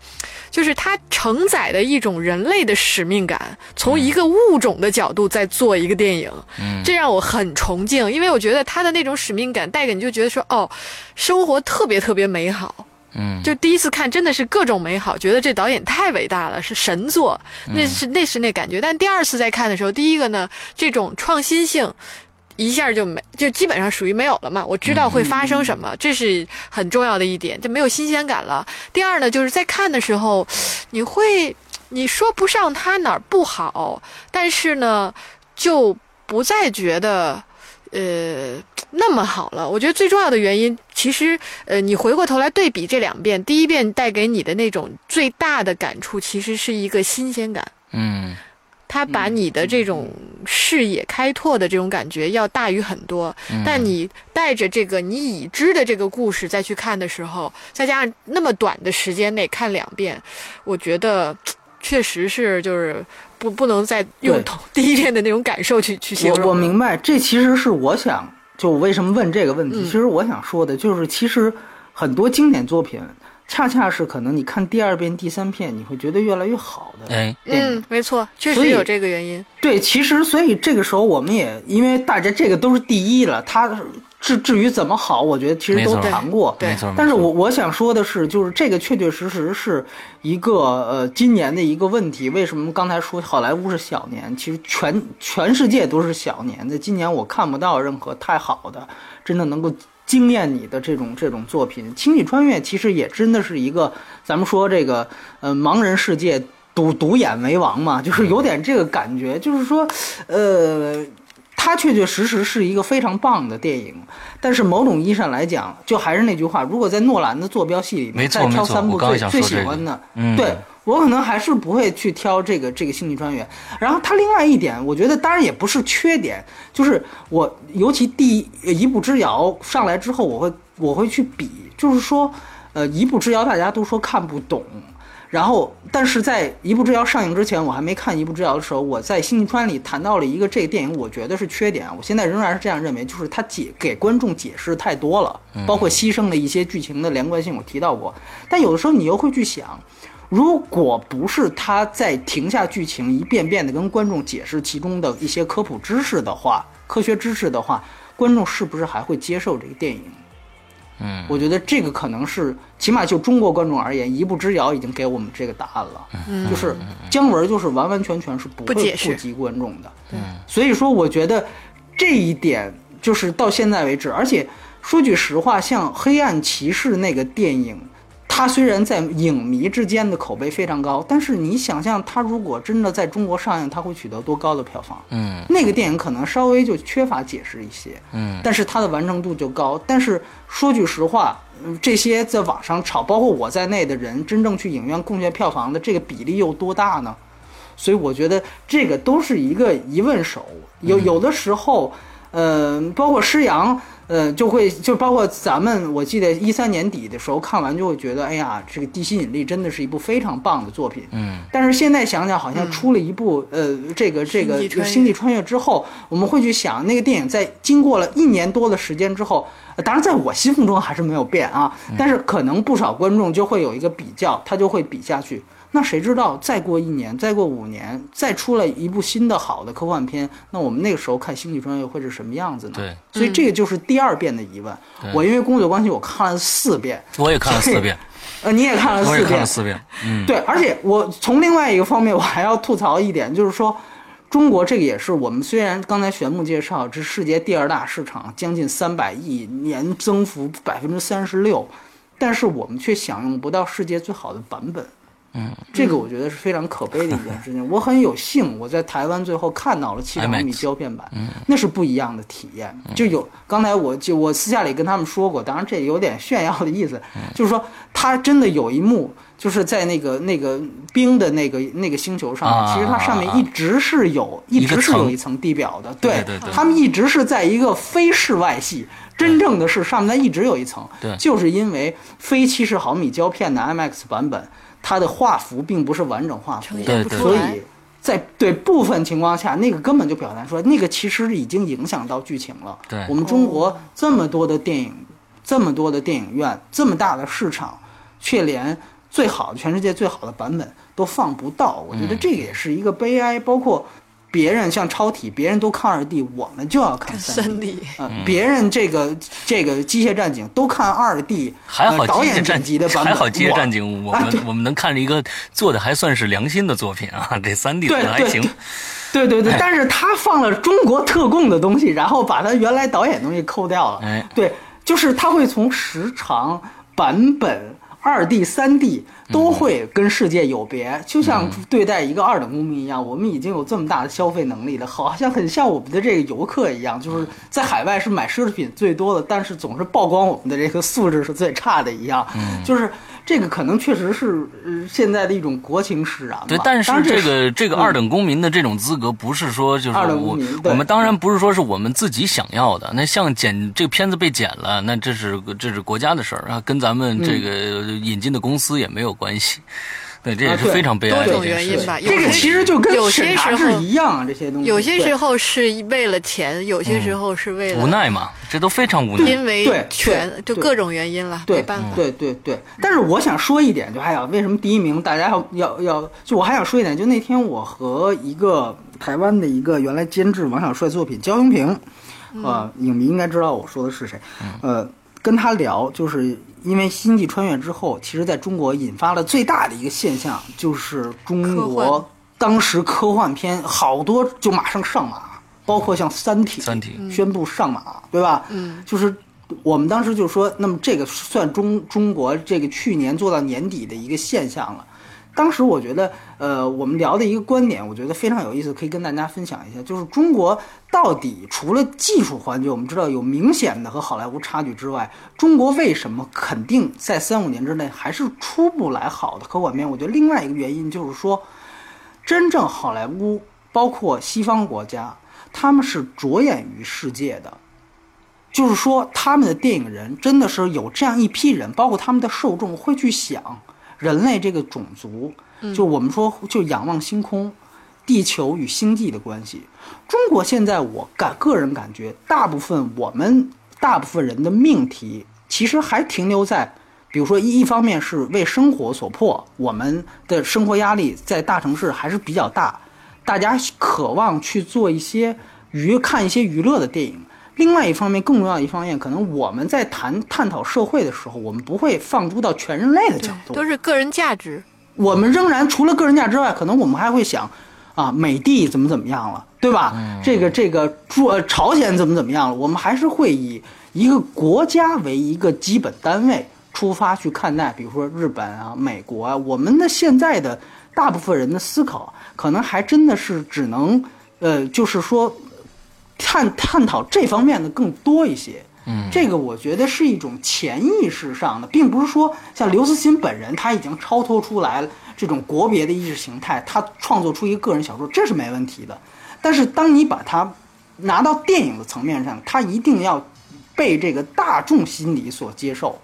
就是他承载的一种人类的使命感，从一个物种的角度在做一个电影，这让我很崇敬，因为我觉得他的那种使命感带给你就觉得说哦，生活特别特别美好。嗯，就第一次看真的是各种美好，觉得这导演太伟大了，是神作，那是那是那感觉。但第二次再看的时候，第一个呢，这种创新性一下就没，就基本上属于没有了嘛。我知道会发生什么，这是很重要的一点，就没有新鲜感了。第二呢，就是在看的时候，你会你说不上他哪儿不好，但是呢，就不再觉得。呃，那么好了，我觉得最重要的原因，其实，呃，你回过头来对比这两遍，第一遍带给你的那种最大的感触，其实是一个新鲜感。嗯，他把你的这种视野开拓的这种感觉要大于很多。但你带着这个你已知的这个故事再去看的时候，再加上那么短的时间内看两遍，我觉得确实是就是。不，不能再用头第一遍的那种感受去去形容。我我明白，这其实是我想，就为什么问这个问题。其实我想说的就是，其实很多经典作品，恰恰是可能你看第二遍、第三遍，你会觉得越来越好的。哎，嗯，没错，确实有这个原因。对，其实所以这个时候我们也因为大家这个都是第一了，他。至至于怎么好，我觉得其实都谈过。对，但是我我想说的是，就是这个确确实实是一个呃今年的一个问题。为什么刚才说好莱坞是小年？其实全全世界都是小年的。今年我看不到任何太好的，真的能够惊艳你的这种这种作品。《星际穿越》其实也真的是一个，咱们说这个呃盲人世界独独眼为王嘛，就是有点这个感觉，就是说呃。它确确实实是一个非常棒的电影，但是某种意义上来讲，就还是那句话，如果在诺兰的坐标系里面再挑三部最最喜欢的，对我可能还是不会去挑这个这个星际穿越。然后它另外一点，我觉得当然也不是缺点，就是我尤其第一步之遥上来之后，我会我会去比，就是说，呃，一步之遥大家都说看不懂。然后，但是在《一步之遥》上映之前，我还没看《一步之遥》的时候，我在《星际穿越》里谈到了一个这个电影，我觉得是缺点。我现在仍然是这样认为，就是它解给观众解释太多了，包括牺牲了一些剧情的连贯性，我提到过。但有的时候你又会去想，如果不是他在停下剧情，一遍遍的跟观众解释其中的一些科普知识的话、科学知识的话，观众是不是还会接受这个电影？嗯，我觉得这个可能是，起码就中国观众而言，一步之遥已经给我们这个答案了。嗯，就是姜文就是完完全全是不会触及观众的。嗯，所以说我觉得这一点就是到现在为止，而且说句实话，像《黑暗骑士》那个电影。它虽然在影迷之间的口碑非常高，但是你想象他如果真的在中国上映，他会取得多高的票房？嗯，那个电影可能稍微就缺乏解释一些，嗯，但是它的完成度就高。但是说句实话，这些在网上炒，包括我在内的人，真正去影院贡献票房的这个比例有多大呢？所以我觉得这个都是一个疑问手。有有的时候，呃，包括施洋。呃，就会就包括咱们，我记得一三年底的时候看完就会觉得，哎呀，这个《地心引力》真的是一部非常棒的作品。嗯。但是现在想想，好像出了一部呃，这个这个《星际穿越》之后，我们会去想，那个电影在经过了一年多的时间之后，当然在我心目中还是没有变啊，但是可能不少观众就会有一个比较，他就会比下去。那谁知道再过一年，再过五年，再出来一部新的好的科幻片，那我们那个时候看《星际穿越》会是什么样子呢？对，所以这个就是第二遍的疑问。我因为工作关系，我看了四遍。我也看了四遍。(laughs) 呃，你也看了四遍。我也看了四遍。嗯，对，而且我从另外一个方面，我还要吐槽一点，就是说，中国这个也是我们虽然刚才玄牧介绍，这世界第二大市场，将近三百亿，年增幅百分之三十六，但是我们却享用不到世界最好的版本。嗯，这个我觉得是非常可悲的一件事情。(laughs) 我很有幸我在台湾最后看到了七毫米胶片版，那是不一样的体验。就有刚才我就我私下里跟他们说过，当然这有点炫耀的意思，就是说他真的有一幕，就是在那个那个冰的那个那个星球上面，其实它上面一直是有一直是有一层地表的。对，他们一直是在一个非室外系。真正的是上面它一直有一层，对，就是因为非七十毫米胶片的 IMAX 版本，它的画幅并不是完整画幅，所以在对部分情况下，那个根本就表达出来，那个其实已经影响到剧情了。对，我们中国这么多的电影，这么多的电影院，这么大的市场，却连最好的全世界最好的版本都放不到，我觉得这个也是一个悲哀，包括。别人像超体，别人都看二 D，我们就要看三 D。啊，别人这个这个机械战警都看二 D，还好导演剪辑的版本，还好机械战警，我们我们能看着一个做的还算是良心的作品啊，这三 D 的还行。对对对，但是他放了中国特供的东西，然后把他原来导演东西抠掉了。哎，对，就是他会从时长、版本。二 D、三 D 都会跟世界有别，就像对待一个二等公民一样。我们已经有这么大的消费能力了，好像很像我们的这个游客一样，就是在海外是买奢侈品最多的，但是总是曝光我们的这个素质是最差的一样，就是。这个可能确实是呃现在的一种国情使然。对，但是这个这个二等公民的这种资格，不是说就是我我们当然不是说是我们自己想要的。那像剪这个片子被剪了，那这是这是国家的事儿啊，跟咱们这个引进的公司也没有关系。对，这也是非常悲哀的多种原因吧。这个其实就跟审查制一样，这些东西。有些时候是为了钱，有些时候是为了无奈嘛，这都非常无奈。因为权，就各种原因了，没办法。对对对。但是我想说一点，就还有为什么第一名大家要要要？就我还想说一点，就那天我和一个台湾的一个原来监制王小帅作品焦永平，呃，影迷应该知道我说的是谁，呃，跟他聊就是。因为星际穿越之后，其实在中国引发了最大的一个现象，就是中国当时科幻片好多就马上上马，包括像《三体》三体宣布上马，对吧？嗯，就是我们当时就说，那么这个算中中国这个去年做到年底的一个现象了。当时我觉得，呃，我们聊的一个观点，我觉得非常有意思，可以跟大家分享一下。就是中国到底除了技术环节，我们知道有明显的和好莱坞差距之外，中国为什么肯定在三五年之内还是出不来好的科幻片？我觉得另外一个原因就是说，真正好莱坞包括西方国家，他们是着眼于世界的，就是说他们的电影人真的是有这样一批人，包括他们的受众会去想。人类这个种族，就我们说，就仰望星空，地球与星际的关系。中国现在，我感个人感觉，大部分我们大部分人的命题，其实还停留在，比如说一一方面是为生活所迫，我们的生活压力在大城市还是比较大，大家渴望去做一些娱看一些娱乐的电影。另外一方面，更重要的一方面，可能我们在谈探讨社会的时候，我们不会放诸到全人类的角度，都是个人价值。我们仍然除了个人价之外，可能我们还会想，啊，美帝怎么怎么样了，对吧？这个这个呃朝鲜怎么怎么样了？我们还是会以一个国家为一个基本单位出发去看待，比如说日本啊、美国啊。我们的现在的大部分人的思考，可能还真的是只能，呃，就是说。探探讨这方面的更多一些，嗯，这个我觉得是一种潜意识上的，并不是说像刘慈欣本人他已经超脱出来了这种国别的意识形态，他创作出一个个人小说，这是没问题的。但是当你把它拿到电影的层面上，它一定要被这个大众心理所接受。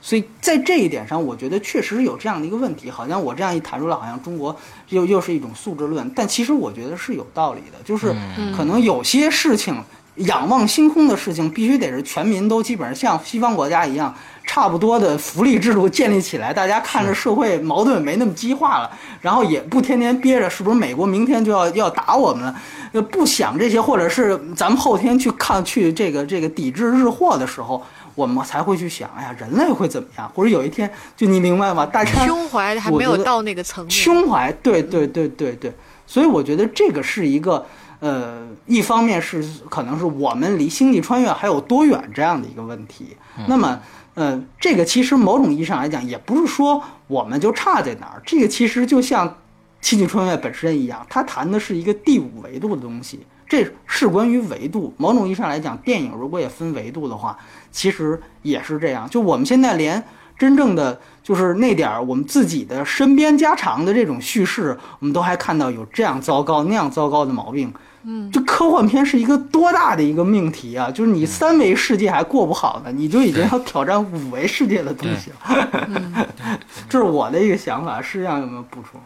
所以在这一点上，我觉得确实有这样的一个问题。好像我这样一谈出来，好像中国又又是一种素质论。但其实我觉得是有道理的，就是可能有些事情，仰望星空的事情，必须得是全民都基本上像西方国家一样，差不多的福利制度建立起来，大家看着社会矛盾没那么激化了，然后也不天天憋着，是不是美国明天就要要打我们了？不想这些，或者是咱们后天去看去这个这个抵制日货的时候。我们才会去想，哎呀，人类会怎么样？或者有一天，就你明白吗？大家胸怀还没有到那个层面。胸怀，对对对对对。所以我觉得这个是一个，呃，一方面是可能是我们离星际穿越还有多远这样的一个问题。那么，呃，这个其实某种意义上来讲，也不是说我们就差在哪儿。这个其实就像星际穿越本身一样，它谈的是一个第五维度的东西。这是关于维度。某种意义上来讲，电影如果也分维度的话，其实也是这样。就我们现在连真正的就是那点儿我们自己的身边家常的这种叙事，我们都还看到有这样糟糕那样糟糕的毛病。嗯，就科幻片是一个多大的一个命题啊！就是你三维世界还过不好呢，你就已经要挑战五维世界的东西了。(laughs) 这是我的一个想法，实际上有没有补充？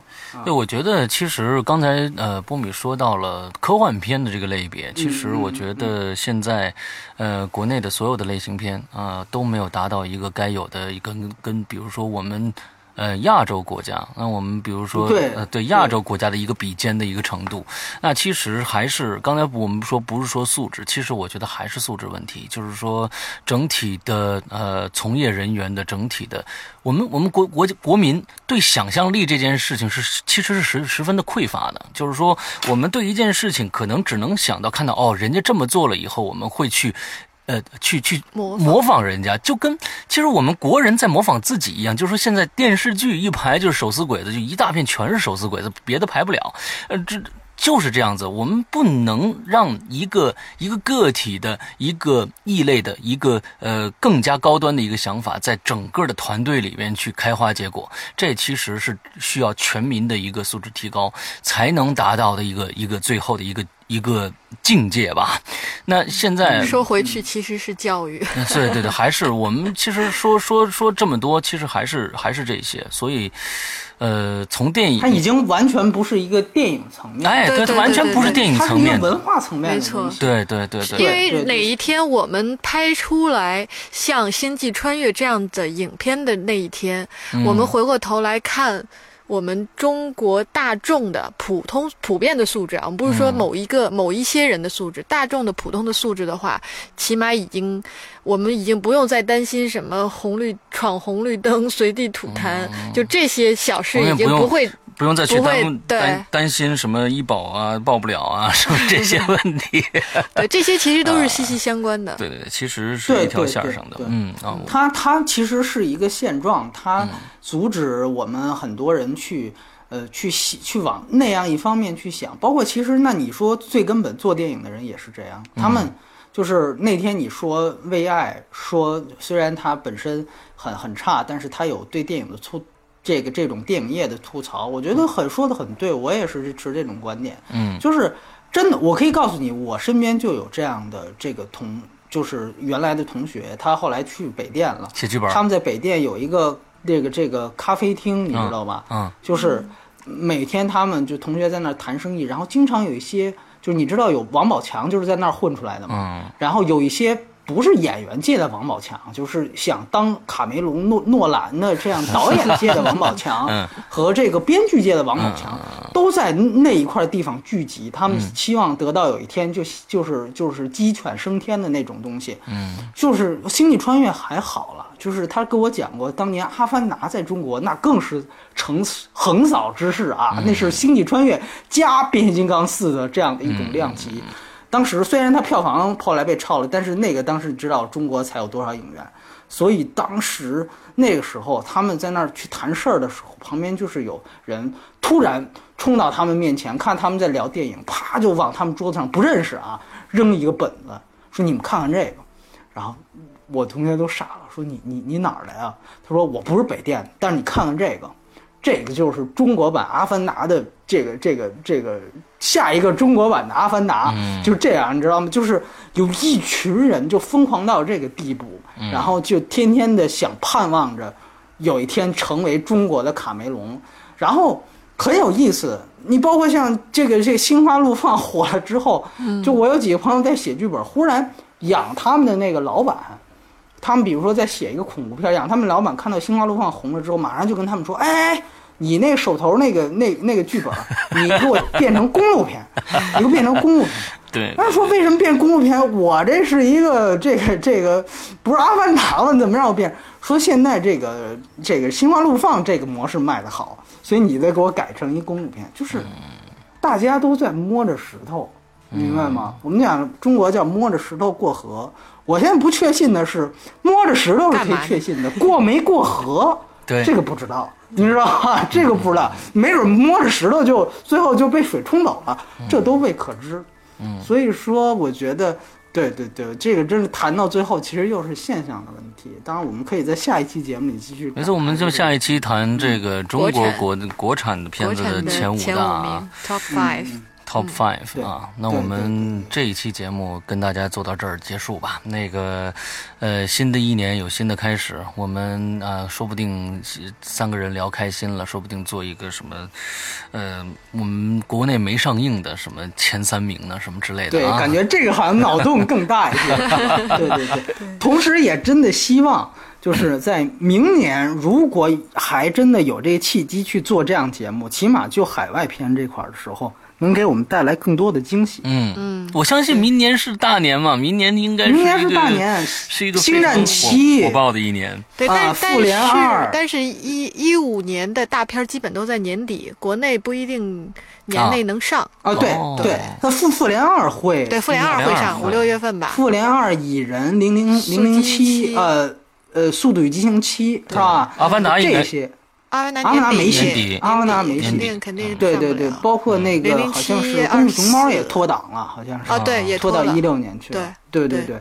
对，我觉得其实刚才呃波米说到了科幻片的这个类别，其实我觉得现在呃国内的所有的类型片啊都没有达到一个该有的一个跟比如说我们。呃，亚洲国家，那我们比如说，呃，对亚洲国家的一个比肩的一个程度，那其实还是刚才我们说不是说素质，其实我觉得还是素质问题，就是说整体的呃从业人员的整体的，我们我们国国国民对想象力这件事情是其实是十十分的匮乏的，就是说我们对一件事情可能只能想到看到哦，人家这么做了以后，我们会去。呃，去去模仿人家，就跟其实我们国人在模仿自己一样。就是说，现在电视剧一排就是手撕鬼子，就一大片全是手撕鬼子，别的排不了。呃，这就是这样子。我们不能让一个一个个体的一个异类的一个呃更加高端的一个想法，在整个的团队里面去开花结果。这其实是需要全民的一个素质提高才能达到的一个一个最后的一个。一个境界吧，那现在说回去其实是教育，(laughs) 对对对，还是我们其实说说说这么多，其实还是还是这些，所以，呃，从电影，它已经完全不是一个电影层面，哎，对它完全不是电影层面，文化层面，没错，对对对对，因为哪一天我们拍出来像《星际穿越》这样的影片的那一天，我们回过头来看。我们中国大众的普通普遍的素质啊，我们不是说某一个某一些人的素质，大众的普通的素质的话，起码已经，我们已经不用再担心什么红绿闯红绿灯、随地吐痰，就这些小事已经不会。不用再去担担担心什么医保啊报不了啊 (laughs) 什么这些问题。(laughs) 对，这些其实都是息息相关的。对对对，其实是一条线上的。嗯啊，它它其实是一个现状，它阻止我们很多人去呃去去往那样一方面去想。包括其实那你说最根本做电影的人也是这样，他们就是那天你说为爱说虽然它本身很很差，但是它有对电影的粗。这个这种电影业的吐槽，我觉得很说的很对，我也是持这种观点。嗯，就是真的，我可以告诉你，我身边就有这样的这个同，就是原来的同学，他后来去北电了，写剧本。他们在北电有一个这个这个咖啡厅，你知道吧？嗯，就是每天他们就同学在那儿谈生意，然后经常有一些，就是你知道有王宝强就是在那儿混出来的嘛。嗯，然后有一些。不是演员界的王宝强，就是想当卡梅隆、诺诺兰的这样导演界的王宝强，(laughs) 和这个编剧界的王宝强，都在那一块地方聚集。他们希望得到有一天就就是就是鸡犬升天的那种东西。嗯，就是《星际穿越》还好了，就是他跟我讲过，当年《阿凡达》在中国那更是成横扫之势啊，那是《星际穿越》加《变形金刚四》的这样的一种量级。当时虽然它票房后来被超了，但是那个当时你知道中国才有多少影院，所以当时那个时候他们在那儿去谈事儿的时候，旁边就是有人突然冲到他们面前，看他们在聊电影，啪就往他们桌子上不认识啊扔一个本子，说你们看看这个，然后我同学都傻了，说你你你哪儿的呀？他说我不是北电，但是你看看这个。这个就是中国版《阿凡达》的这个这个这个下一个中国版的《阿凡达》，嗯就这样，你知道吗？就是有一群人就疯狂到这个地步，然后就天天的想盼望着有一天成为中国的卡梅隆，然后很有意思。你包括像这个这个《心花怒放》火了之后，就我有几个朋友在写剧本，忽然养他们的那个老板，他们比如说在写一个恐怖片，一样他们老板看到《心花怒放》红了之后，马上就跟他们说：“哎。”你那手头那个那那个剧本，你给我变成公路片，(laughs) 你给我变成公路片。对。他说为什么变公路片？我这是一个这个这个不是阿凡达了？怎么让我变？说现在这个这个心花怒放这个模式卖的好，所以你再给我改成一公路片。就是大家都在摸着石头，明白吗？我们讲中国叫摸着石头过河，我现在不确信的是摸着石头是可以确信的，过没过河，(laughs) 对这个不知道，你知道吧？这个不知道，没准摸着石头就最后就被水冲走了，这都未可知。嗯，所以说我觉得。对对对，这个真是谈到最后，其实又是现象的问题。当然，我们可以在下一期节目里继续。没错，我们就下一期谈这个中国国国产的片子的前五大，Top Five。Top five 啊，那我们这一期节目跟大家做到这儿结束吧。那个，呃，新的一年有新的开始，我们啊，说不定三个人聊开心了，说不定做一个什么，呃，我们国内没上映的什么前三名呢，什么之类的。对，感觉这个好像脑洞更大一些。(laughs) 对对 (laughs) 对，同时也真的希望，就是在明年，如果还真的有这个契机去做这样节目，起码就海外片这块的时候。能给我们带来更多的惊喜。嗯嗯，我相信明年是大年嘛，明年应该明年是大年，是一个星战七火爆的一年。对，但复联二，但是一一五年的大片基本都在年底，国内不一定年内能上。啊，对对，那复复联二会，对复联二会上五六月份吧。复联二蚁人零零零零七，呃呃，速度与激情七是吧？阿凡达这些。阿凡达没戏，阿凡达没戏，肯定肯定对对对，包括那个好像是功夫熊猫也脱档了，好像是啊，对，也拖到一六年去了，对对对。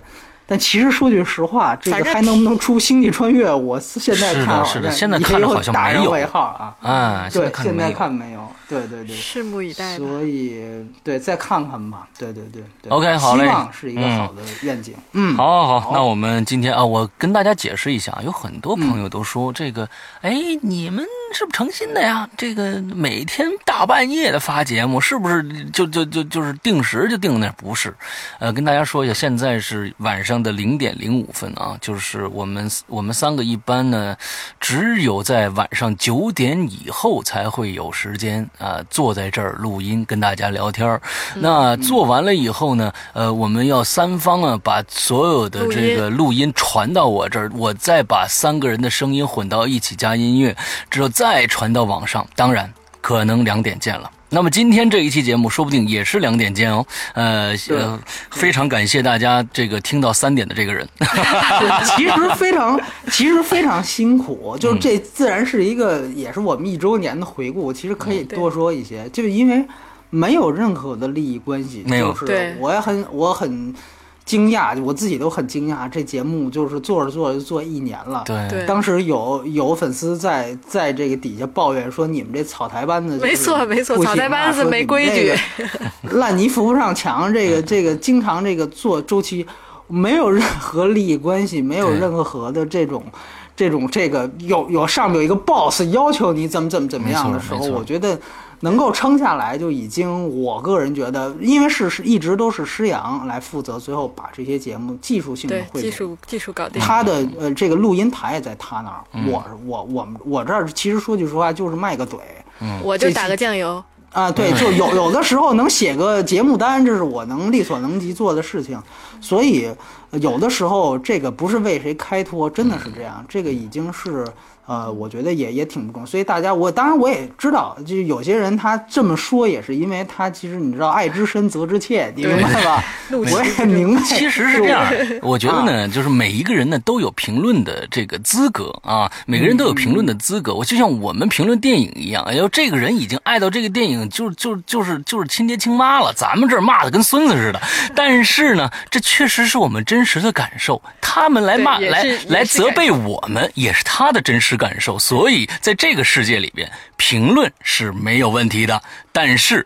但其实说句实话，这个还能不能出星际穿越？我现在看是的，现在看好像没有号啊。啊，对，现在看没有。对对对，拭目以待。所以，对，再看看吧。对对对，OK，好嘞。希望是一个好的愿景。嗯，好，好，好。那我们今天啊，我跟大家解释一下，有很多朋友都说这个，哎，你们是不是诚心的呀？这个每天大半夜的发节目，是不是就就就就是定时就定那？不是，呃，跟大家说一下，现在是晚上的零点零。五分啊，就是我们我们三个一般呢，只有在晚上九点以后才会有时间啊，坐在这儿录音跟大家聊天那做完了以后呢，呃，我们要三方啊，把所有的这个录音传到我这儿，我再把三个人的声音混到一起加音乐，之后再传到网上。当然，可能两点见了。那么今天这一期节目说不定也是两点见哦，呃呃，非常感谢大家这个听到三点的这个人，(laughs) 其实非常 (laughs) 其实非常辛苦，就是这自然是一个也是我们一周年的回顾，其实可以多说一些，就因为没有任何的利益关系，没有，是我也很我很。惊讶，我自己都很惊讶。这节目就是做着做着就做一年了。对，当时有有粉丝在在这个底下抱怨说：“你们这草台班子没错没错，草台班子没规矩，(laughs) 烂泥扶不上墙。这个这个经常这个做周期，没有任何利益关系，没有任何的这种这种这个有有上面有一个 boss 要求你怎么怎么怎么样的时候，我觉得。”能够撑下来就已经，我个人觉得，因为是是一直都是施阳来负责，最后把这些节目技术性的会技术技术搞定。他的呃这个录音台也在他那儿，我我我们我这儿其实说句实话就是卖个嘴，我就打个酱油。啊，对，就有有的时候能写个节目单，这是我能力所能及做的事情，所以有的时候这个不是为谁开脱，真的是这样，这个已经是。呃，我觉得也也挺不公，所以大家，我当然我也知道，就是有些人他这么说，也是因为他其实你知道，爱之深责之切，你明白吧？(laughs) 我也明白。其实是这样，我觉得呢，就是每一个人呢都有评论的这个资格啊，每个人都有评论的资格。我就像我们评论电影一样，哎呦，这个人已经爱到这个电影，就就就是就是亲爹亲妈了，咱们这骂的跟孙子似的。但是呢，这确实是我们真实的感受，他们来骂来来责备我们，也是他的真实。感受，所以在这个世界里边，评论是没有问题的，但是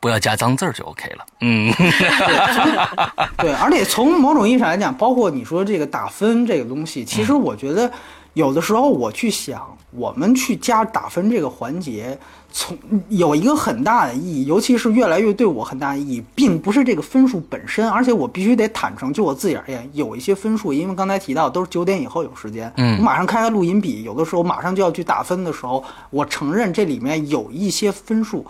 不要加脏字就 OK 了。嗯，(laughs) (laughs) 对，而且从某种意义上来讲，包括你说这个打分这个东西，其实我觉得有的时候我去想，我们去加打分这个环节。从有一个很大的意义，尤其是越来越对我很大的意义，并不是这个分数本身，而且我必须得坦诚，就我自己而言，有一些分数，因为刚才提到都是九点以后有时间，嗯，我马上开开录音笔，有的时候马上就要去打分的时候，我承认这里面有一些分数。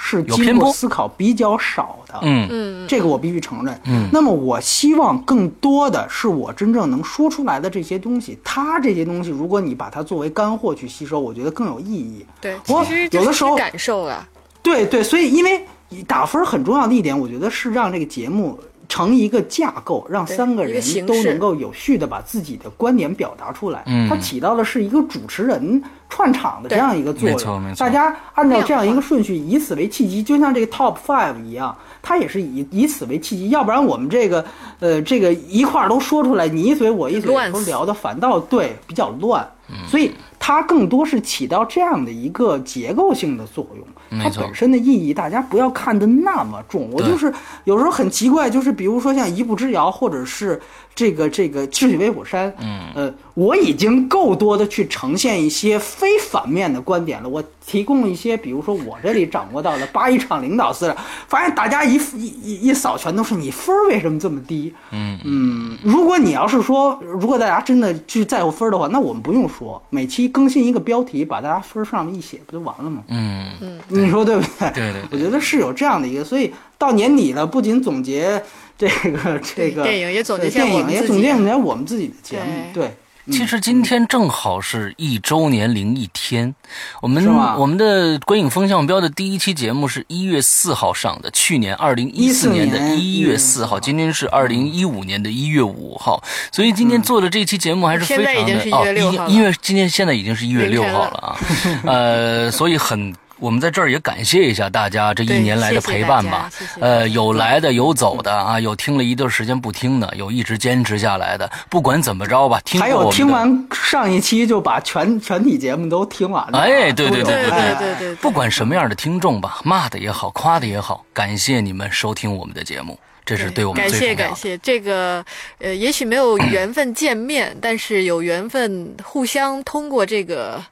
是经过思考比较少的，嗯嗯，这个我必须承认。嗯，那么我希望更多的是我真正能说出来的这些东西，它这些东西，如果你把它作为干货去吸收，我觉得更有意义。对，我有的时候感受啊。对对，所以因为打分很重要的一点，我觉得是让这个节目。成一个架构，让三个人都能够有序的把自己的观点表达出来。它起到的是一个主持人串场的这样一个作用。大家按照这样一个顺序，以此为契机，就像这个 Top Five 一样，它也是以以此为契机。要不然我们这个呃这个一块儿都说出来，你一嘴我一嘴都聊的，反倒对比较乱。所以它更多是起到这样的一个结构性的作用。它本身的意义，大家不要看得那么重。我就是有时候很奇怪，就是比如说像一步之遥，或者是。这个这个《智取威虎山》，嗯，呃，我已经够多的去呈现一些非反面的观点了。我提供一些，比如说我这里掌握到的 (laughs) 八一厂领导思想，发现大家一一一一扫，全都是你分儿为什么这么低？嗯嗯，如果你要是说，如果大家真的去在乎分儿的话，那我们不用说，每期更新一个标题，把大家分儿上面一写，不就完了吗？嗯嗯，你说对不对？对对，我觉得是有这样的一个，所以到年底了，不仅总结。这个这个电影也总结电影也总结总结我们自己的节目，对。其实今天正好是一周年零一天，我们我们的观影风向标的第一期节目是一月四号上的，去年二零一四年的一月四号，今天是二零一五年的一月五号，所以今天做的这期节目还是非常的哦，一月今天现在已经是一月六号了啊，(laughs) 呃，所以很。我们在这儿也感谢一下大家这一年来的陪伴吧。呃，有来的，有走的啊，有听了一段时间不听的，有一直坚持下来的。不管怎么着吧，听还有听完上一期就把全全体节目都听完了。哎，对对对对对对，不管什么样的听众吧，骂的也好，夸的也好，感谢你们收听我们的节目。这是对我们感谢感谢这个，呃，也许没有 (coughs) 缘分见面，但是有缘分互相通过这个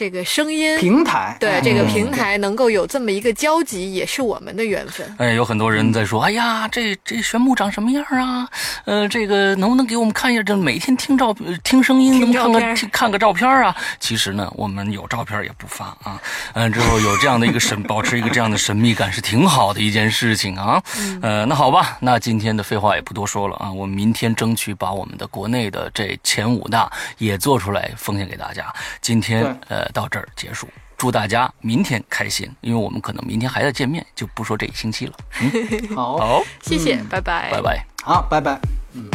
这个声音平台，对这个平台能够有这么一个交集，也是我们的缘分。哎，有很多人在说，哎呀，这这玄牧长什么样啊？呃，这个能不能给我们看一下？这每天听照听声音，能看个看个照片啊？其实呢，我们有照片也不发啊。嗯，之后有这样的一个神，(laughs) 保持一个这样的神秘感是挺好的一件事情啊。呃，那好吧。那今天的废话也不多说了啊，我们明天争取把我们的国内的这前五大也做出来奉献给大家。今天呃到这儿结束，祝大家明天开心，因为我们可能明天还要见面，就不说这一星期了。(laughs) 好，好，谢谢，拜拜，拜拜，好，拜拜，嗯。